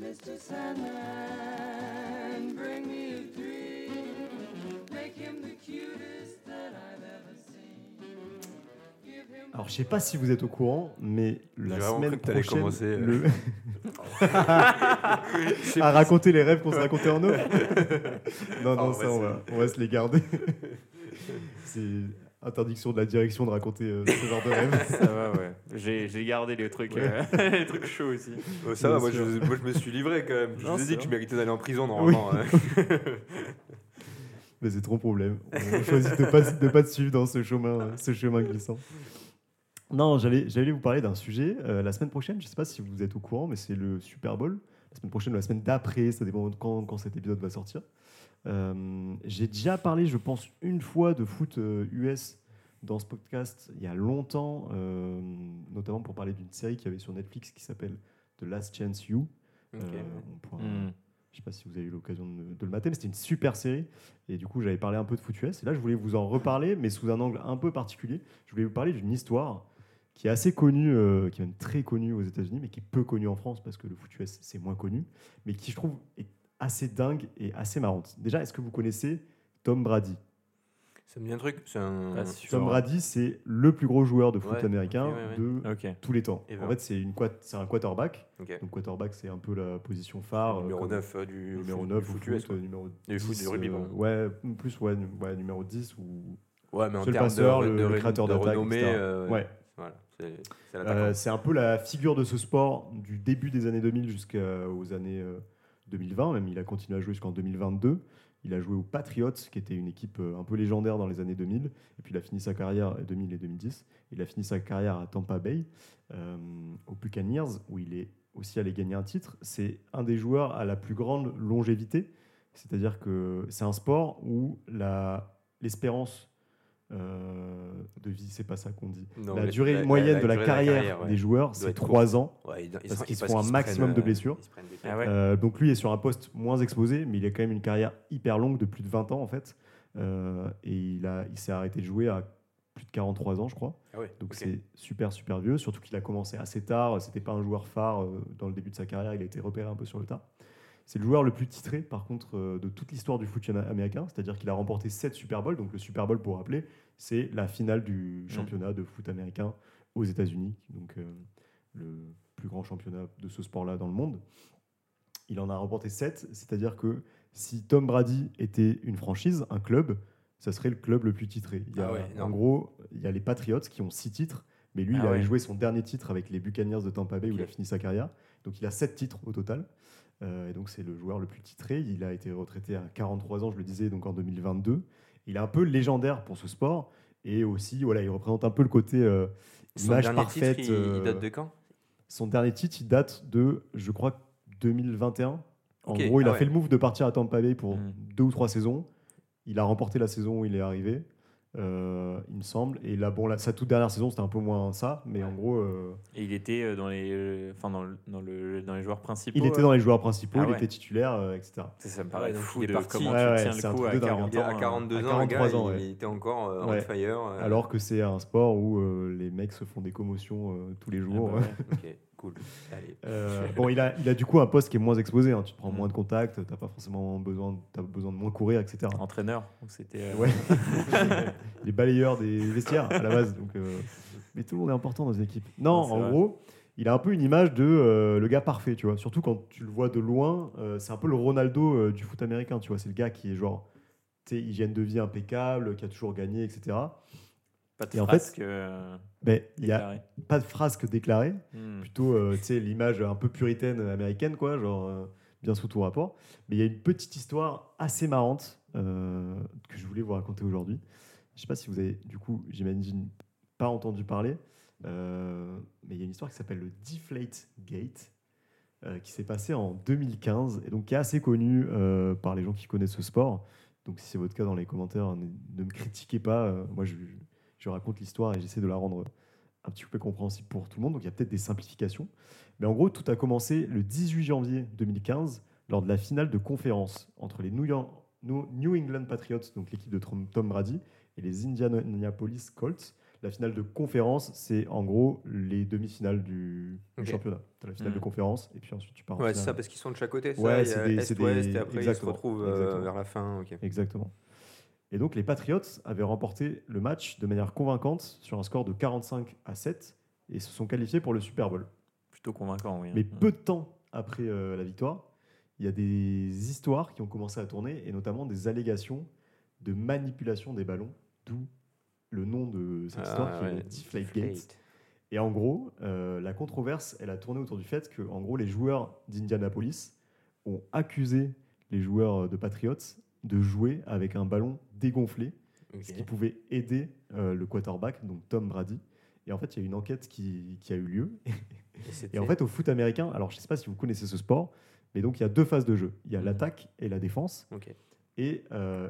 Mr. Sandman, bring me a dream. Make him the cutest that I've ever seen. Give him Alors, je sais pas si vous êtes au courant, mais la J'ai vraiment semaine cru que t'allais prochaine, commencer, euh. le- à raconter les rêves qu'on se racontait en off. non, non, Ah, ça, ouais, on va, on va se les garder. C'est interdiction de la direction de raconter euh, ce genre de rêve. Ça va, ouais. J'ai j'ai gardé les trucs, Ouais. euh, les trucs chauds aussi. Euh, ça va, moi je, sûr. moi je me suis livré quand même. Je Non, vous ai dit que je méritais d'aller en prison normalement. hein. Mais c'est trop problème. On choisit de pas, de pas te suivre dans ce chemin, ce chemin glissant. Non, j'allais j'allais vous parler d'un sujet euh, la semaine prochaine. Je sais pas si vous êtes au courant, mais c'est le Super Bowl. La semaine prochaine ou la semaine d'après, ça dépend de quand, quand cet épisode va sortir. Euh, J'ai déjà parlé, je pense, une fois de foot euh, US dans ce podcast il y a longtemps, euh, notamment pour parler d'une série qu'il y avait sur Netflix qui s'appelle The Last Chance You. Ok. Euh, on pourra- Hmm. je sais pas si vous avez eu l'occasion de, de le mater, mais c'était une super série. Et du coup, j'avais parlé un peu de foot US. Et là, je voulais vous en reparler, mais sous un angle un peu particulier. Je voulais vous parler d'une histoire qui est assez connue, euh, qui est même très connue aux États-Unis, mais qui est peu connue en France parce que le foot US, c'est moins connu, mais qui, je trouve, est assez dingue et assez marrante. Déjà, est-ce que vous connaissez Tom Brady? Ça me dit un truc. Un. Tom Brady, c'est le plus gros joueur de foot Ouais, américain ok, ouais, ouais. de tous les temps. Et En ben. fait, c'est un quarterback. Ok. Donc, quarterback, c'est un peu la position phare. numéro comme- 9 euh, du numéro foot- 9 du au foot foot, US. numéro Du foot, 10, du rugby, euh, ouais, plus ouais, nu- ouais, numéro 10 ou Ouais, mais en C'est le termes passeur, de, le- de, le ré- créateur de d'attaque, euh, ouais. Voilà, c'est c'est Euh, c'est un peu la figure de ce sport du début des années 2000 jusqu'aux années euh, 2020 même il a continué à jouer jusqu'en 2022 il a joué aux Patriots qui était une équipe euh, un peu légendaire dans les années 2000 et puis il a fini sa carrière 2000 et 2010 il a fini sa carrière à Tampa Bay euh, aux Buccaneers où il est aussi allé gagner un titre. C'est un des joueurs à la plus grande longévité. C'est-à-dire que c'est un sport où l'espérance euh, de vie, c'est pas ça qu'on dit. Non, la durée la- moyenne la de la durée carrière, ouais. des joueurs, c'est être 3 ans. Ouais, ils- ils parce qu'ils font un maximum prennent, de euh, blessures. Ah ouais. Euh, donc lui est sur un poste moins exposé, mais il a quand même une carrière hyper longue de plus de 20 ans en fait. Euh, et il, a, il s'est arrêté de jouer à plus de 43 ans, je crois. Ah Donc c'est super super vieux, surtout qu'il a commencé assez tard. C'était pas un joueur phare euh, dans le début de sa carrière. Il a été repéré un peu sur le tas. C'est le joueur le plus titré, par contre, euh, de toute l'histoire du foot américain. C'est-à-dire qu'il a remporté 7 Super Bowls. Donc le Super Bowl, pour rappeler, c'est la finale Mm. du championnat de foot américain aux États-Unis. Donc euh, le plus grand championnat de ce sport-là dans le monde. Il en a remporté 7. C'est-à-dire que si Tom Brady était une franchise, un club, ça serait le club le plus titré. Il y a, Ah ouais, en gros, il y a les Patriots qui ont 6 titres. Mais lui, Ah il avait joué son dernier titre avec les Buccaneers de Tampa Bay où il a fini sa carrière. Donc il a 7 titres au total. Euh, et donc c'est le joueur le plus titré. Il a été retraité à 43 ans, je le disais, donc en 2022. Il est un peu légendaire pour ce sport. Et aussi, voilà, il représente un peu le côté euh, Son image dernier parfaite. titre, il, il euh, date de quand? Son dernier titre, il date de, je crois, 2021. En gros, il ah a ouais. fait le move de partir à Tampa Bay pour Mm. deux ou trois saisons. Il a remporté la saison où il est arrivé, euh, il me semble. Et là, bon, là, sa toute dernière saison, c'était un peu moins ça. Mais en gros, euh, Et il était euh, dans les, enfin dans, le- dans, le, dans les joueurs principaux. il était dans les joueurs principaux, Ah il était titulaire, euh, etc. Ça, ça me paraît ouais, fou de parti. comment Ouais, tu ouais, tiens c'est le un coup truc à de dingue. 40 Il est ans. à euh. 42 à ans, le 43 gars, ans, il, ouais. il était encore euh, on fire. euh, Alors que c'est un sport où euh, les mecs se font des commotions euh, tous les Ah jours. bah ouais. ok, Cool. Allez. Euh, bon, il a, il a du coup un poste qui est moins exposé. hein. Tu te prends Mm. moins de contacts, t'as pas forcément besoin, as besoin de moins courir, etc. Entraîneur. C'était. euh, Ouais. les balayeurs des vestiaires à la base. Donc, euh, Mais tout le monde est important dans une équipe. Non, Ouais, en vrai. gros, il a un peu une image de le gars parfait, tu vois. Surtout quand tu le vois de loin, c'est un peu le Ronaldo du foot américain, tu vois. C'est le gars qui est genre, tu sais, hygiène de vie impeccable, qui a toujours gagné, etc. Pas de Et en frasque, fait, euh, Mais il déclaré. pas de frasque déclarée. Hmm. plutôt euh, tu sais l'image un peu puritaine américaine quoi genre euh, bien sous tout rapport mais il y a une petite histoire assez marrante euh, que je voulais vous raconter aujourd'hui je sais pas si vous avez du coup j'imagine pas entendu parler mais il y a une histoire qui s'appelle le Deflate Gate qui s'est passé en 2015 et donc qui est assez connue par les gens qui connaissent ce sport donc si c'est votre cas dans les commentaires ne, ne me critiquez pas moi je, je raconte l'histoire et j'essaie de la rendre un petit peu compréhensible pour tout le monde. Donc il y a peut-être des simplifications. Mais en gros, tout a commencé le 18 janvier 2015 lors de la finale de conférence entre les New, York- New- New England Patriots, donc l'équipe de Tom Brady, et les Indianapolis Colts. La finale de conférence, c'est en gros les demi-finales du, championnat. Tu as la finale de conférence et puis ensuite tu pars en Ouais, c'est ça, parce qu'ils sont de chaque côté. ça, Ouais, c'est des- Est-Ouest, des- et après ils se retrouvent euh, vers la fin. ok. Exactement. Et donc les Patriots avaient remporté le match de manière convaincante sur un score de 45 à 7 et se sont qualifiés pour le Super Bowl. Plutôt convaincant, oui. Mais Hmm. peu de temps après euh, la victoire, il y a des histoires qui ont commencé à tourner et notamment des allégations de manipulation des ballons, d'où le nom de cette Ah, histoire qui est Deflate Deflate. Gate. Et en gros, euh, la controverse, elle a tourné autour du fait que, en gros, les joueurs d'Indianapolis ont accusé les joueurs de Patriots de jouer avec un ballon dégonflé, ce qui pouvait aider euh, le quarterback, donc Tom Brady. Et en fait, il y a une enquête qui, qui a eu lieu. Et en fait, au foot américain, alors je ne sais pas si vous connaissez ce sport, mais donc il y a deux phases de jeu. Il y a Mhm. l'attaque et la défense. Et euh,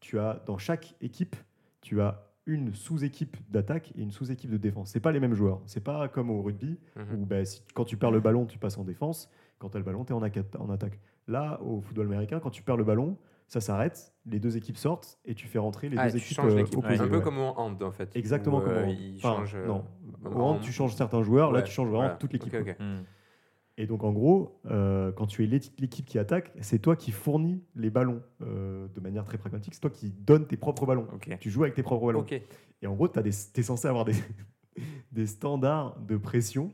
tu as dans chaque équipe, tu as une sous-équipe d'attaque et une sous-équipe de défense. C'est pas les mêmes joueurs. C'est pas comme au rugby Mhm. où ben, si- quand tu perds le ballon, tu passes en défense. Quand tu as le ballon, tu es en attaque. Là, au football américain, quand tu perds le ballon, ça s'arrête, les deux équipes sortent et tu fais rentrer les Ah, deux équipes euh, l'équipe. opposées. un peu ouais. comme en hand en fait. Exactement où, comme euh, au- ils enfin, changent, euh, non. en Au hand, tu changes certains joueurs. Là, tu changes vraiment voilà. toute l'équipe. Hmm. Et donc, en gros, euh, quand tu es l'équipe qui attaque, c'est toi qui fournis les ballons euh, de manière très pragmatique. C'est toi qui donnes tes propres ballons. Ok. Tu joues avec tes propres ballons. Ok. Et en gros, tu es censé avoir des, des standards de pression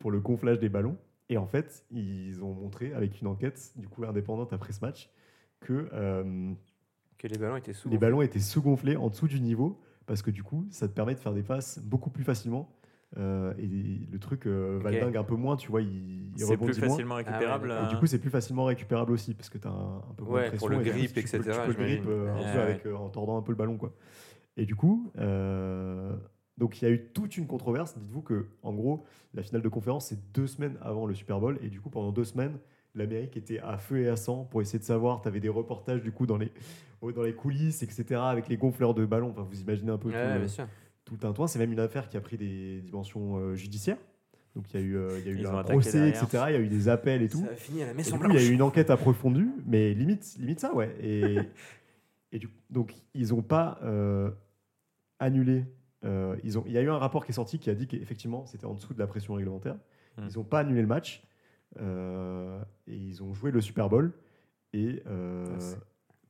pour le gonflage des ballons. Et en fait, ils ont montré avec une enquête du coup indépendante après ce match que euh, Que les ballons étaient sous. les ballons étaient sous-gonflés en dessous du niveau parce que du coup, ça te permet de faire des passes beaucoup plus facilement. Euh, et le truc euh, Ok. valdingue un peu moins, tu vois, il, il C'est plus rebondit moins. facilement récupérable. d'accord. Et euh, du coup, c'est plus facilement récupérable aussi parce que tu as un, un peu moins de pression. pour le et grip, tu peux- etc., Tu peux, le grip euh, un peu avec, euh, en tordant un peu le ballon. Quoi. Et du coup, euh, donc il y a eu toute une controverse. Dites-vous que, en gros, la finale de conférence, c'est deux semaines avant le Super Bowl. Et du coup, pendant deux semaines, l'Amérique était à feu et à sang pour essayer de savoir. Tu avais des reportages du coup dans les, dans les coulisses, etc., avec les gonfleurs de ballons. Enfin, vous imaginez un peu tout, le- tout un toit. C'est même une affaire qui a pris des dimensions euh, judiciaires. Donc il y a eu, euh, y a eu un procès, etc. Il y a eu des appels et tout. Ça a fini à la il y a eu une enquête approfondie, mais limite, limite ça, ouais. Et, et du, donc, ils n'ont pas euh, annulé. euh, ils ont, il y a eu un rapport qui est sorti qui a dit qu'effectivement, c'était en dessous de la pression réglementaire. Hmm. Ils n'ont pas annulé le match. Euh, et ils ont joué le Super Bowl. Et euh, Ah,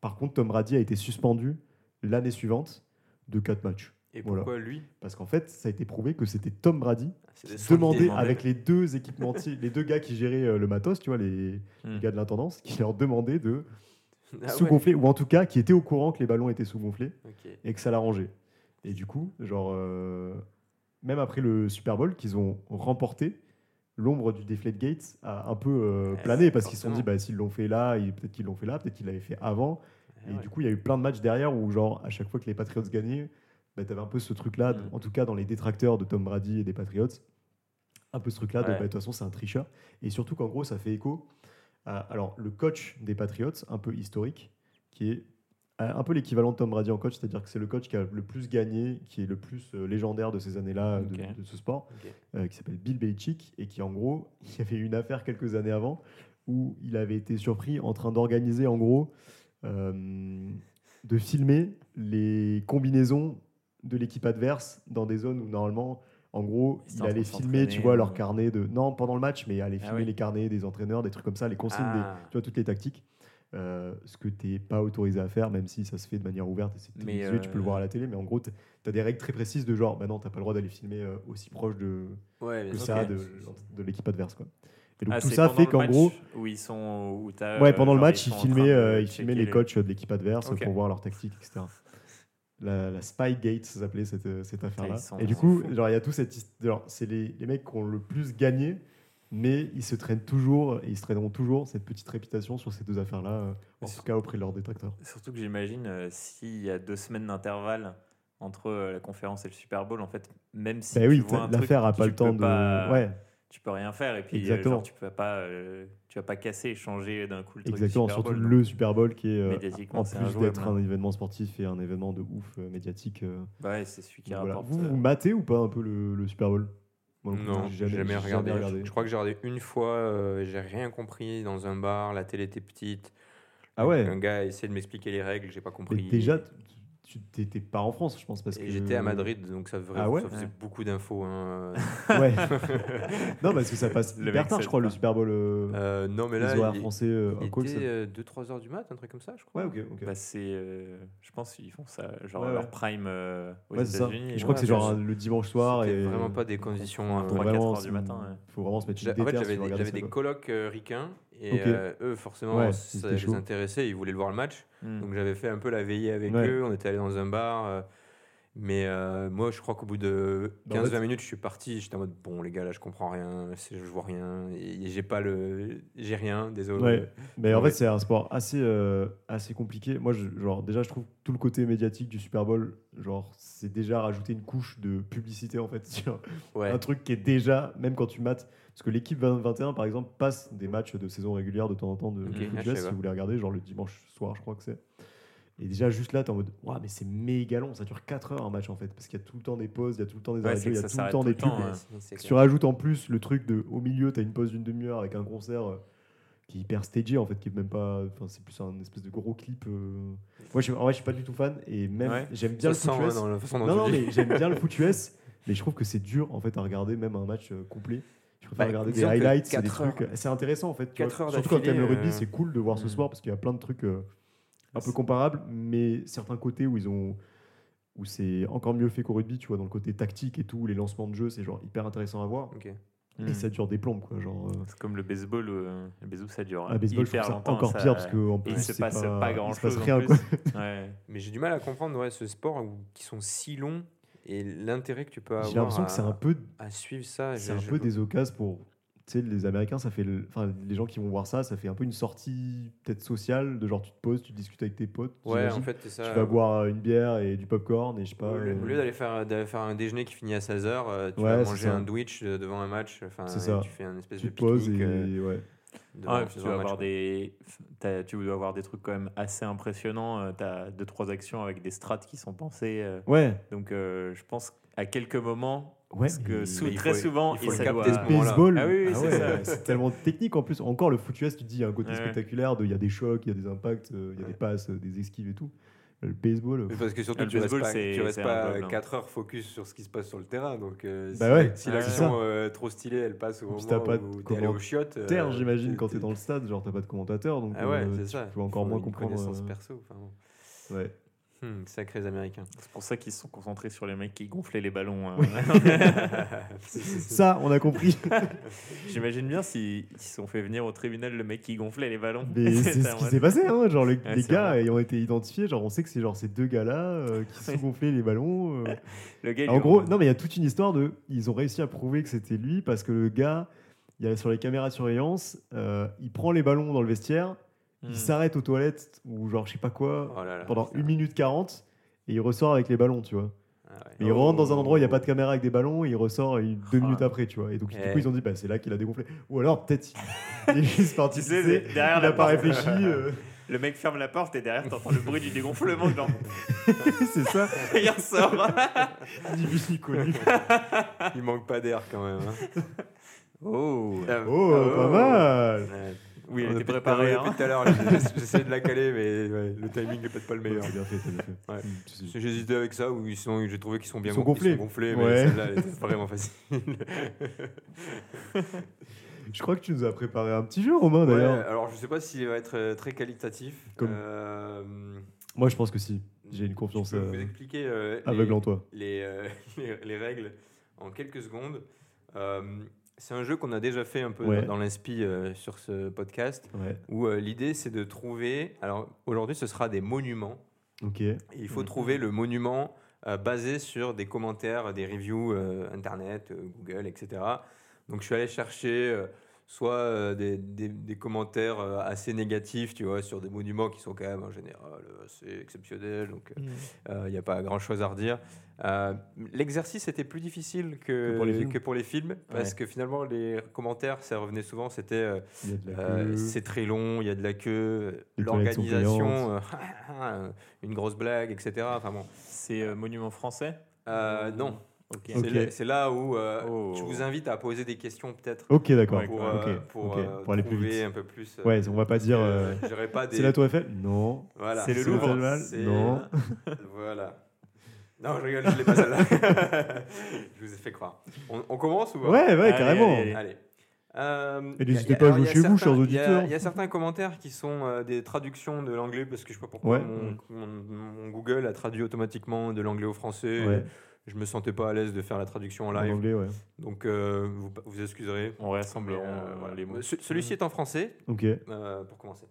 par contre, Tom Brady a été suspendu l'année suivante de quatre matchs. Et Voilà. pourquoi lui? Parce qu'en fait, ça a été prouvé que c'était Tom Brady des qui demandait demandait. avec les deux équipementiers, les deux gars qui géraient euh, le matos, tu vois, les, Hmm. les gars de l'intendance, qui leur demandaient de Ah ouais. sous-gonfler, ou en tout cas qui étaient au courant que les ballons étaient sous-gonflés et que ça l'arrangeait. Et du coup, genre, euh, même après le Super Bowl qu'ils ont remporté, l'ombre du Deflate Gate a un peu euh, Ouais, plané parce qu'ils se sont dit, bah, s'ils l'ont fait là, peut-être qu'ils l'ont fait là, peut-être qu'ils l'avaient fait avant. Ah Et ouais. du coup, il y a eu plein de matchs derrière où, genre, à chaque fois que les Patriots gagnaient, bah, tu avais un peu ce truc-là, Mm. en tout cas dans les détracteurs de Tom Brady et des Patriots, un peu ce truc-là de, bah, de toute façon, c'est un tricheur. Et surtout qu'en gros, ça fait écho à alors, le coach des Patriots, un peu historique, qui est un peu l'équivalent de Tom Brady en coach, c'est-à-dire que c'est le coach qui a le plus gagné, qui est le plus euh, légendaire de ces années-là de- ce sport, euh, qui s'appelle Bill Belichick, et qui en gros, il y avait eu une affaire quelques années avant où il avait été surpris en train d'organiser en gros, euh, de filmer les combinaisons de l'équipe adverse dans des zones où normalement En gros, il allait filmer, tu vois, ou- leur carnet de. Non, pendant le match, mais il allait Ah filmer oui. les carnets des entraîneurs, des trucs comme ça, les consignes, des- Ah. tu vois, toutes les tactiques. Euh, ce que tu n'es pas autorisé à faire, même si ça se fait de manière ouverte et c'est télévisé, tu peux le euh, voir à la télé, mais en gros, tu as des règles très précises de genre, bah non, tu pas le droit d'aller filmer euh, aussi proche de, Ouais, que ça de, de l'équipe adverse. Quoi. Et donc Ah, tout ça fait qu'en gros, Où ils sont. Où t'as, ouais, euh, pendant le match, ils train filmaient, euh, ils filmaient les coachs de l'équipe adverse pour voir leurs tactiques, etc. La, la Spygate, ça s'appelait cette, euh, cette affaire-là. ils Et du coup, genre, il y a tout cette c'est les, les mecs qui ont le plus gagné, mais ils se traînent toujours, et ils se traîneront toujours cette petite réputation sur ces deux affaires-là, euh, en tout cas auprès de leurs détracteurs. Surtout que j'imagine, euh, s'il y a deux semaines d'intervalle entre euh, la conférence et le Super Bowl, en fait, même si Bah tu oui, vois l'affaire a pas le temps de. pas- Ouais, tu peux rien faire et puis Exactement. genre, tu peux pas euh, tu vas pas casser et changer d'un coup le truc exactement. du Super Surtout Bowl, le Super Bowl qui est, en plus d'être hein. un événement sportif et un événement de ouf médiatique. euh, ouais c'est celui qui voilà. rapporte Vous, vous matez ou pas un peu le, le Super Bowl? Moi Non, j'ai jamais, regardé. Je, je crois que j'ai regardé une fois, euh, j'ai rien compris dans un bar, la télé était petite. Ah ouais Un gars a essayé de m'expliquer les règles, j'ai pas Mais compris. déjà, tu t'étais pas en France, je pense. Parce Et que j'étais à Madrid, donc ça, faisait- Ah ouais ça faisait Ouais. beaucoup d'infos. hein. Ouais. non, parce que ça passe Le hyper tard, je crois, le. Super Bowl. euh, Euh, non, mais les là, horaires il, français euh, il en call, était ça- 2-3 heures du mat, un truc comme ça, je crois. Ouais, ok, ok. bah, c'est euh, je pense qu'ils font ça genre Ouais, ouais. leur prime euh, aux. États-Unis je crois que c'est genre le dimanche soir. Et vraiment pas des conditions. à euh, faut 3-4 vraiment, heures du matin, ouais. faut vraiment se mettre une En fait, j'avais des colocs euh, ricains et euh, eux, forcément, Ouais, ça les chaud. intéressait, ils voulaient le voir le match. Hmm. Donc j'avais fait un peu la veillée avec Ouais. eux, on était allé dans un bar. Mais euh, moi, je crois qu'au bout de Bah, en 15-20 fait- minutes, je suis parti. J'étais en mode, bon, les gars, là, je comprends rien, je vois rien, et j'ai pas le. J'ai rien, désolé. Ouais. Mais en Ouais. fait, c'est un sport assez, euh, assez compliqué. Moi, je, genre, déjà, je trouve tout le côté médiatique du Super Bowl, genre, c'est déjà rajouter une couche de publicité, en fait, sur Ouais. un truc qui est déjà, même quand tu mates, parce que l'équipe 2021, par exemple, passe des matchs de saison régulière de temps en temps de, Ok, de ah, foot je savais US, si vous voulez regarder, genre le dimanche soir, je crois que c'est. Et déjà, juste là, t'es en mode, waouh, mais c'est méga long, ça dure 4 heures un match, en fait, parce qu'il y a tout le temps des pauses, il y a tout le temps des Ouais, arrêts il y a tout le temps des pubs. Si tu rajoutes en plus le truc de au milieu, tu as une pause d'une demi-heure avec un concert euh, qui est hyper stagé en fait, qui est même pas. Enfin, c'est plus un espèce de gros clip. euh. Moi, je, suis- en vrai, je suis pas du tout fan et même Ouais. j'aime bien le foot US. non, mais j'aime bien le foot US, mais je trouve que c'est dur en fait à regarder même un match euh, complet. Je préfère Bah, regarder des highlights, c'est des trucs. C'est intéressant en fait. tu quatre vois. Surtout quand t'aimes le rugby, c'est cool de voir ce hmm. sport parce qu'il y a plein de trucs un peu comparables, mais certains côtés où ils ont où c'est encore mieux fait qu'au rugby, tu vois, dans le côté tactique et tout, les lancements de jeu, c'est genre hyper intéressant à voir. Ok. Hmm. Et ça dure des plombes, quoi. Genre, euh, c'est comme le baseball euh, le baseball ça dure ah, baseball, je hyper ça longtemps encore ça- pire parce qu'en plus, il se passe pas, grand se passe chose rien, quoi. ouais. Mais j'ai du mal à comprendre ouais, ce sport où, qui sont si longs et l'intérêt que tu peux avoir. J'ai l'impression à, que c'est un peu, à suivre ça. c'est Je- un je- peu des occasions pour. Tu sais, les Américains, ça fait. le- Enfin, les gens qui vont voir ça, ça fait un peu une sortie peut-être sociale, de genre tu te poses, tu discutes avec tes potes. Ouais, en fait, c'est ça. Tu vas boire une bière et du popcorn et je sais pas. Au lieu, euh, lieu d'aller faire, d'aller faire un déjeuner qui finit à 16h, tu Ouais, vas manger un sandwich euh, devant un match. Enfin, ça. Tu fais un espèce tu de te poses et. euh, ouais. puis tu match, avoir des tu dois avoir des trucs quand même assez impressionnants tu as deux trois actions avec des strats qui sont pensées euh, Ouais, donc euh, je pense à quelques moments ouais. parce que sous- il très faut- souvent il ça capter, ce moment-là. baseball, Ah oui, oui, ouais, ça. c'est tellement technique en plus. Encore le foot US, tu dis, il y a un côté Ouais. spectaculaire, de- il y a des chocs, il y a des impacts, euh, il y a des passes, euh, des esquives et tout. Le baseball, Mais Parce que surtout, Ah, le tu restes baseball, pas, c'est- tu restes pas injouable, hein. 4 heures focus sur ce qui se passe sur le terrain. Donc, euh, Bah si, ouais. si l'action euh, trop stylée, elle passe au moment t'as pas où t'es allé au chiottes. euh, terre, j'imagine, quand t'es dans le stade, genre t'as pas de commentateur, donc Ah ouais, euh, c'est tu ça. peux encore moins comprendre. perso. ouais. Hmm, sacrés Américains. c'est pour ça qu'ils se sont concentrés sur les mecs qui gonflaient les ballons hein. Ça, on a compris. j'imagine bien s'ils ils se sont fait venir au tribunal le mec qui gonflait les ballons Mais c'est ce qui s'est passé, hein. Genre, les, Ouais, les c'est gars vrai. ayant été identifiés, genre, on sait que c'est genre ces deux gars-là euh, qui se gonflaient les ballons. euh. le gars, En gros, non, mais il y a toute une histoire de. Ils ont réussi à prouver que c'était lui parce que le gars, il y a sur les caméras de surveillance, euh, il prend les ballons dans le vestiaire, Hmm. il s'arrête aux toilettes ou genre, je sais pas quoi, Oh là là, pendant putain. 1 minute 40 et il ressort avec les ballons, tu vois. Ah ouais. Il rentre dans un endroit où il n'y a pas de caméra avec des ballons et il ressort deux Ah. minutes après, tu vois. Et donc, du Eh. coup, ils ont dit, bah, c'est là qu'il a dégonflé. Ou alors, peut-être, il, est juste parti, Tu sais, derrière il n'a pas porte. réfléchi. euh, le mec ferme la porte et derrière t'entends le bruit du dégonflement genre c'est ça, il ressort ni vu ni connu. Il manque pas d'air quand même. hein. oh Oh, pas mal Ouais. Oui, elle était préparée. hein. tout à l'heure, j'ai- j'essayais de la caler, mais ouais, le timing n'est peut-être pas le meilleur. C'est bien fait, c'est bien fait. Ouais. Mm, J'hésitais avec ça, ou ils sont, j'ai trouvé qu'ils sont bien Ils sont gon- gonflés. gonflés, Ouais. mais celle-là, elle était vraiment facile. Je crois que tu nous as préparé un petit jeu, Romain, Ouais, d'ailleurs. alors, je sais pas s'il va être euh, très qualitatif. Comme- Euh, Moi, je pense que si. J'ai une confiance Je peux euh, vous expliquer euh, aveugle les- en toi. les, euh, les, les règles en quelques secondes. C'est un jeu qu'on a déjà fait un peu Ouais. dans l'inspi euh, sur ce podcast, Ouais. où euh, l'idée c'est de trouver. Alors aujourd'hui, ce sera des monuments. Ok. Et il faut trouver le monument euh, basé sur des commentaires, des reviews internet, Google, etc. Donc je suis allé chercher soit euh, des, des- des commentaires euh, assez négatifs, tu vois, sur des monuments qui sont quand même en général euh, assez exceptionnels. Donc il n'y a pas grand chose à redire. Euh, L'exercice était plus difficile que, Que pour les films. que pour les films, parce Ouais. que finalement les commentaires, ça revenait souvent, c'était euh, euh, c'est très long, il y a de la queue, l'organisation, euh, une grosse blague, etc. Enfin bon. C'est euh, monument français? Euh, non, Ok. c'est Ok. là- c'est là où euh, Oh. je vous invite à poser des questions peut-être Ok, d'accord. Pour, euh, pour, ok. euh, Pour aller plus vite. un peu plus. euh, Ouais, on va pas dire. que, euh, des. C'est la Tour Eiffel? Non. Voilà. C'est le C'est Louvre. Non. Voilà. Non, je rigole, je l'ai pas celle-là. je vous ai fait croire. On, on commence ou pas? Ouais, ouais, Allez, carrément. allez, allez. Euh, Et n'hésitez pas à jouer chez vous, chers auditeurs. Il y, a certains commentaires qui sont euh, des traductions de l'anglais parce que je sais pas pourquoi Ouais. mon, mon- mon Google a traduit automatiquement de l'anglais au français. Ouais, Je me sentais pas à l'aise de faire la traduction en en live. anglais, ouais. Donc euh, vous, vous excuserez. On réassemblera Euh, voilà. les mots. Ce- Celui-ci est en français Ok. euh, pour commencer.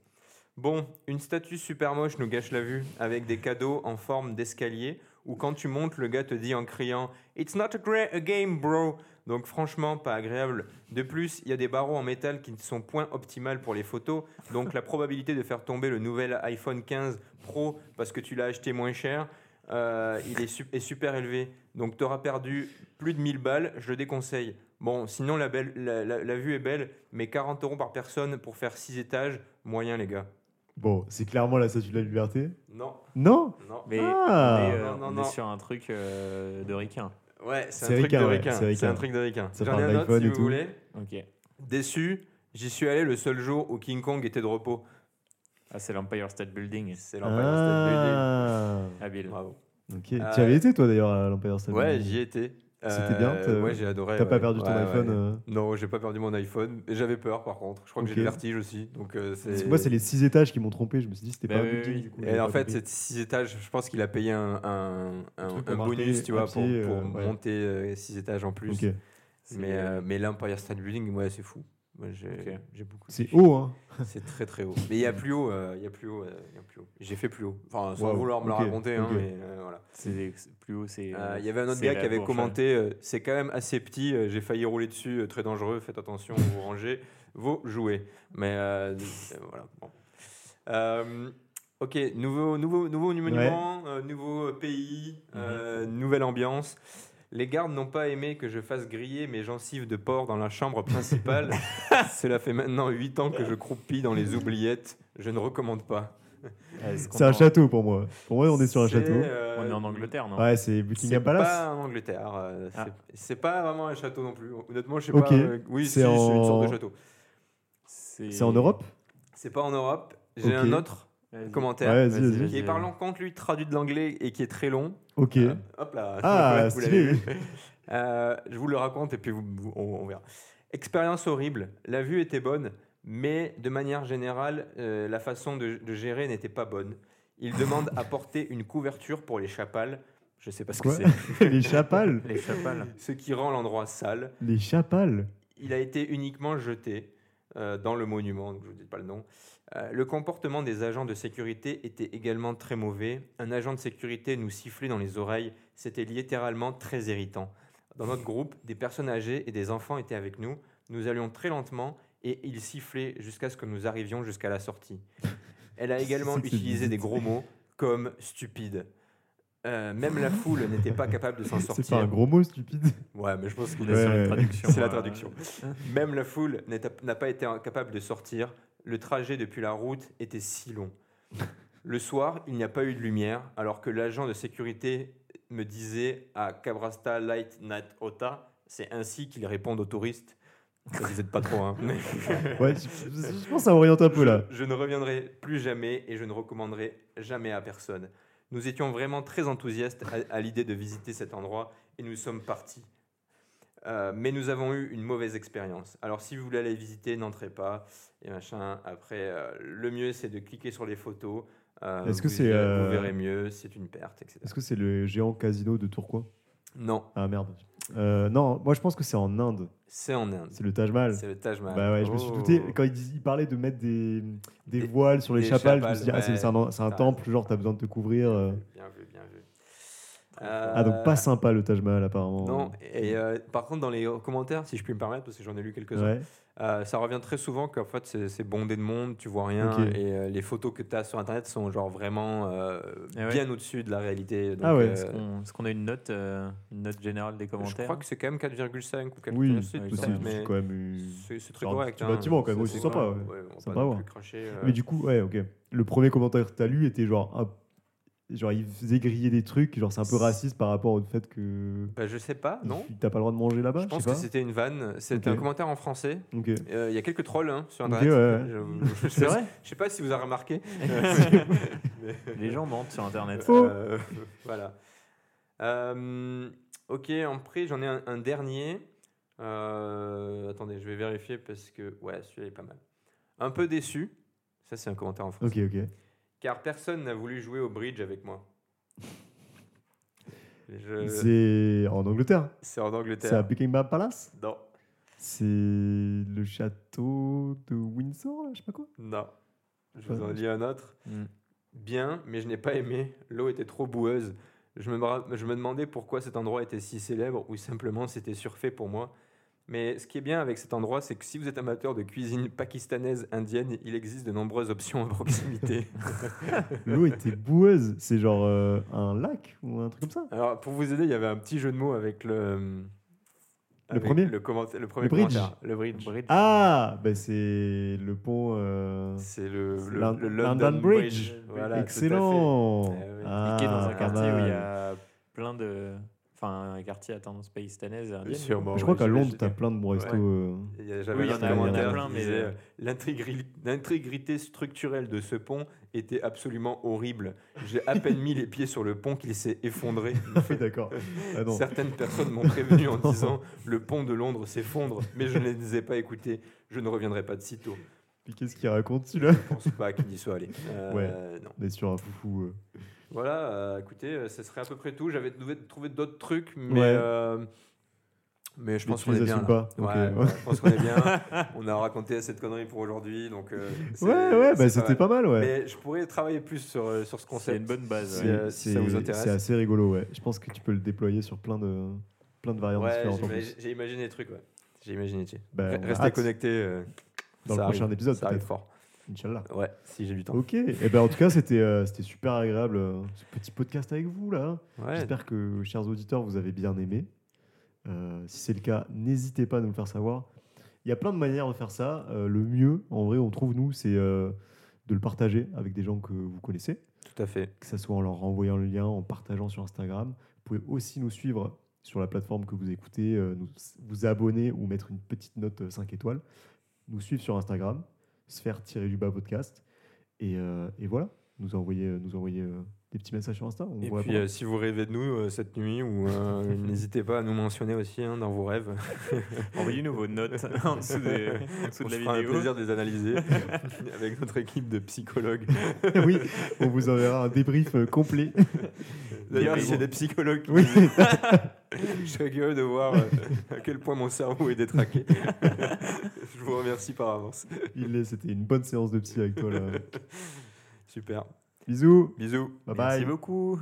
Bon, une statue super moche nous gâche la vue avec des cadeaux en forme d'escalier où quand tu montes, le gars te dit en criant It's not a, a game, bro. Donc franchement, pas agréable. De plus, il y a des barreaux en métal qui ne sont point optimales pour les photos. Donc la probabilité de faire tomber le nouvel iPhone 15 Pro parce que tu l'as acheté moins cher, euh, il est, su- est super élevé. Donc tu auras perdu plus de 1000 balles, je le déconseille. Bon, sinon la, belle, la, la- la vue est belle, mais 40 euros par personne pour faire 6 étages, moyen les gars. Bon, c'est clairement la statue de la liberté? Non, Non? Non. Mais Ah. on est, euh, Non, non, on est non. sur un truc euh, de ricain. Ouais, c'est C'est un truc de ricain. c'est un truc de ricain. Ça J'en ai un autre si vous tout. voulez. Ok. Déçu, j'y suis allé le seul jour où King Kong était de repos. Ah, c'est l'Empire State Building. C'est l'Empire State Building. Ah. Habile. Bravo. Ok. Euh, Tu avais été, toi, d'ailleurs, à l'Empire State Ouais, Building j'y étais. C'était bien, t'as- Ouais, j'ai adoré. T'as pas ouais. perdu ton Ouais, ouais. iPhone euh, Non, j'ai pas perdu mon iPhone. J'avais peur par contre. Je crois que j'ai le vertige aussi. Donc euh, c'est. Moi, c'est les six étages qui m'ont trompé. Je me suis dit, c'était Bah pas un oui, building, oui. du coup. Et en fait, c'est six étages. Je pense qu'il a payé un, un, bonus, tu vois, pour, euh, ouais. monter euh, six étages en plus. Ok. C'est, Mais, euh, mais l'Empire State Building, ouais, c'est fou. Moi, j'ai Ok. j'ai beaucoup. C'est haut, hein. C'est très très haut. Mais il y a plus haut, euh, il y a plus haut, euh, il y a plus haut. J'ai fait plus haut. Enfin, sans Wow, vouloir me le raconter, hein, mais euh, voilà. c'est, c'est plus haut, c'est. Euh, Il y avait un autre gars qui avait commenté euh, c'est quand même assez petit, euh, j'ai failli rouler dessus, euh, très dangereux, faites attention, vous rangez vos jouets. Mais euh, euh, voilà. bon. Euh, ok, nouveau, nouveau, nouveau monument, euh, nouveau pays, euh, nouvelle ambiance. Les gardes n'ont pas aimé que je fasse griller mes gencives de porc dans la chambre principale. Cela fait maintenant 8 ans que je croupis dans les oubliettes. Je ne recommande pas. C'est un en- château pour moi. Pour moi, on est sur un C'est, château. euh, On est en Angleterre, non? Ouais, c'est C'est Buckingham Palace. pas en Angleterre. euh, Ah. c'est- C'est pas vraiment un château non plus. Honnêtement, je sais Ok. pas. euh, oui, C'est c'est une sorte de en- château. C'est en Europe? C'est pas en Europe. J'ai un autre. Commentaire Ouais, vas-y, vas-y. qui est parlant contre lui, traduit de l'anglais et qui est très long. Ok. Euh, hop là. Ah, vous l'avez vu. Euh, je vous le raconte et puis vous- vous- on, on verra. Expérience horrible. La vue était bonne, mais de manière générale, euh, la façon de, de gérer n'était pas bonne. Il demande à porter une couverture pour les chapales. Je sais pas ce que c'est. Les chapales Les chapales. Ce qui rend l'endroit sale. Les chapales Il a été uniquement jeté euh, dans le monument, donc je ne vous dis pas le nom. Euh, le comportement des agents de sécurité était également très mauvais. Un agent de sécurité nous sifflait dans les oreilles. C'était littéralement très irritant. Dans notre groupe, des personnes âgées et des enfants étaient avec nous. Nous allions très lentement et il sifflait jusqu'à ce que nous arrivions jusqu'à la sortie. Elle a également utilisé des gros mots comme stupide. Euh, même la foule n'était pas capable de s'en sortir. C'est pas un gros mot, stupide? Ouais, mais je pense qu'il est sur Ouais. une traduction. c'est la traduction. Même la foule n'a pas été capable de sortir. Le trajet depuis la route était si long. Le soir, il n'y a pas eu de lumière, alors que l'agent de sécurité me disait à Cabrasta Light Night Ota, c'est ainsi qu'ils répondent aux touristes. Ça vous aide pas trop, hein. mais- Ouais, je, je- je pense que ça oriente un peu là. Je ne reviendrai plus jamais et je ne recommanderai jamais à personne. Nous étions vraiment très enthousiastes à, à l'idée de visiter cet endroit et nous sommes partis. Euh, mais nous avons eu une mauvaise expérience. Alors si vous voulez aller visiter, n'entrez pas et machin. Après, euh, le mieux c'est de cliquer sur les photos. Euh, Est-ce que c'est, Vous verrez mieux, c'est une perte, etc. Est-ce que c'est le géant casino de Tourcoing? Non, Ah merde. Non, moi je pense que c'est en Inde. c'est en Inde. C'est le Taj Mahal. C'est le Taj Mahal. Bah ouais, je me suis Oh. douté quand il, il parlait de mettre des, des Des- voiles sur les chapelles. Je me suis dit, ah, c'est un, un temple, genre t'as besoin de te couvrir. Bien vu, bien vu. Ah, donc pas Euh, sympa le Taj Mahal apparemment. Non, et euh, par contre, dans les commentaires, si je puis me permettre, parce que j'en ai lu quelques-uns, Ouais. euh, ça revient très souvent qu'en fait c'est bondé de monde, tu vois rien, et euh, les photos que tu as sur internet sont genre vraiment euh, ouais. bien au-dessus de la réalité. Donc, Ah ouais. euh, Est-ce qu'on a une note, euh, une note générale des je commentaires crois que c'est quand même 4,5 ou 4,5. Oui, c'est quand même. une- c'est très un correct. hein. bâtiment, quand même, c'est sympa, pas- ouais. on va Sympa pas voir. plus cracher, euh. Mais du coup, ouais, ok. Le premier commentaire que t'as lu était genre. Genre, il faisait griller des trucs, genre c'est un peu raciste par rapport au fait que. Bah, je sais pas, non T'as pas le droit de manger là-bas Je pense sais que c'était une vanne. C'était Ok. un commentaire en français. Ok. Euh, Il y a quelques trolls hein, sur Ok, internet. ouais, Je- je- C'est vrai Je sais pas si vous avez remarqué. Les gens mentent sur Internet. Euh, voilà. Euh, ok, en prix, j'en ai un, un dernier. Euh, attendez, je vais vérifier parce que ouais, celui-là est pas mal. Un peu déçu. Ça, c'est un commentaire en Ok, français. ok. Car personne n'a voulu jouer au bridge avec moi. Je- C'est en Angleterre. C'est en C'est à Angleterre. Buckingham Palace. Non, C'est le château de Windsor, là, je sais pas quoi. non. Je vous en lis un autre. Mm. Bien, mais je n'ai pas aimé. L'eau était trop boueuse. Je me, je me demandais pourquoi cet endroit était si célèbre ou simplement c'était surfait pour moi. Mais ce qui est bien avec cet endroit, c'est que si vous êtes amateur de cuisine pakistanaise, indienne, il existe de nombreuses options à proximité. L'eau était boueuse. C'est genre euh, un lac ou un truc comme ça? Alors, pour vous aider, il y avait un petit jeu de mots avec le. avec premier? le, commenta- le premier Le bridge. Le bridge. Bridge. Ah, bah c'est le pont. euh, C'est le, London London, Bridge. Bridge. Voilà, tout à fait. Excellent. Eh. Ah, dans un pas quartier où il y a plein de. Enfin, un quartier à tendance pakistanaise. et indienne. Sûrement. Je crois ouais, qu'à Londres, j'imagine. t'as plein de bons restos. Ouais. euh. Il y a- J'avais Oui, il y un en a- il y en a commentaire plein, mais, euh, euh, l'intégrité structurelle de ce pont était absolument horrible. J'ai à peine mis les pieds sur le pont qu'il s'est effondré. Oui, d'accord. Ah. Certaines personnes m'ont prévenu en disant le pont de Londres s'effondre, mais je ne les ai pas écoutés. Je ne reviendrai pas de sitôt. Puis qu'est-ce qu'il raconte celui-là? Je pense pas qu'il y soit allé. Euh, non. On est sur un foufou. Voilà, euh, écoutez, euh, ce serait à peu près tout. J'avais trouvé, d'autres trucs, mais, Ouais. euh, mais je pense qu'on est bien. pas. Ouais, ouais. je pense qu'on est bien. On a raconté cette connerie pour aujourd'hui, donc. euh, c'est- Ouais, ouais, bah, c'est c'était pas mal, ouais. Mais je pourrais travailler plus sur, sur ce C'est concept. une bonne base. Si, ouais. si ça vous intéresse. C'est assez rigolo, ouais. Je pense que tu peux le déployer sur plein de, plein de variantes Ouais, différentes. j'ai imaginé des trucs, ouais. J'ai imaginé. tu sais. Bah, Restez connectés. euh, Dans ça le prochain épisode, Ça arrive peut-être. fort. Inch'Allah. Ouais, si j'ai du temps. Ok. Et ben en tout cas, c'était euh, c'était super agréable euh, ce petit podcast avec vous là. Ouais. J'espère que, chers auditeurs, vous avez bien aimé. Euh, si c'est le cas, n'hésitez pas à nous le faire savoir. Il y a plein de manières de faire ça. Le mieux, en vrai, on trouve nous, c'est de le partager avec des gens que vous connaissez, Tout à fait. que ce soit en leur renvoyant le lien, en partageant sur Instagram. Vous pouvez aussi nous suivre sur la plateforme que vous écoutez, nous, vous abonner ou mettre une petite note 5 étoiles. Nous suivre sur Instagram, sphère-du-bas podcast. Et, euh, et voilà, nous envoyer, nous envoyer euh, des petits messages sur Insta. On Et puis, euh, si vous rêvez de nous euh, cette nuit, ou euh, n'hésitez pas à nous mentionner aussi hein, dans vos rêves. Envoyez-nous vos notes en dessous, des- en dessous On de la fera un vidéo. plaisir de les analyser avec notre équipe de psychologues. oui, on vous enverra un débrief euh, complet. D'ailleurs, a des psychologues qui Oui. Je serais curieux de voir euh, à quel point mon cerveau est détraqué. Je vous remercie par avance. Il est- C'était une bonne séance de psy avec toi là. Super. Bisous. Bisous. Bye Merci bye. beaucoup.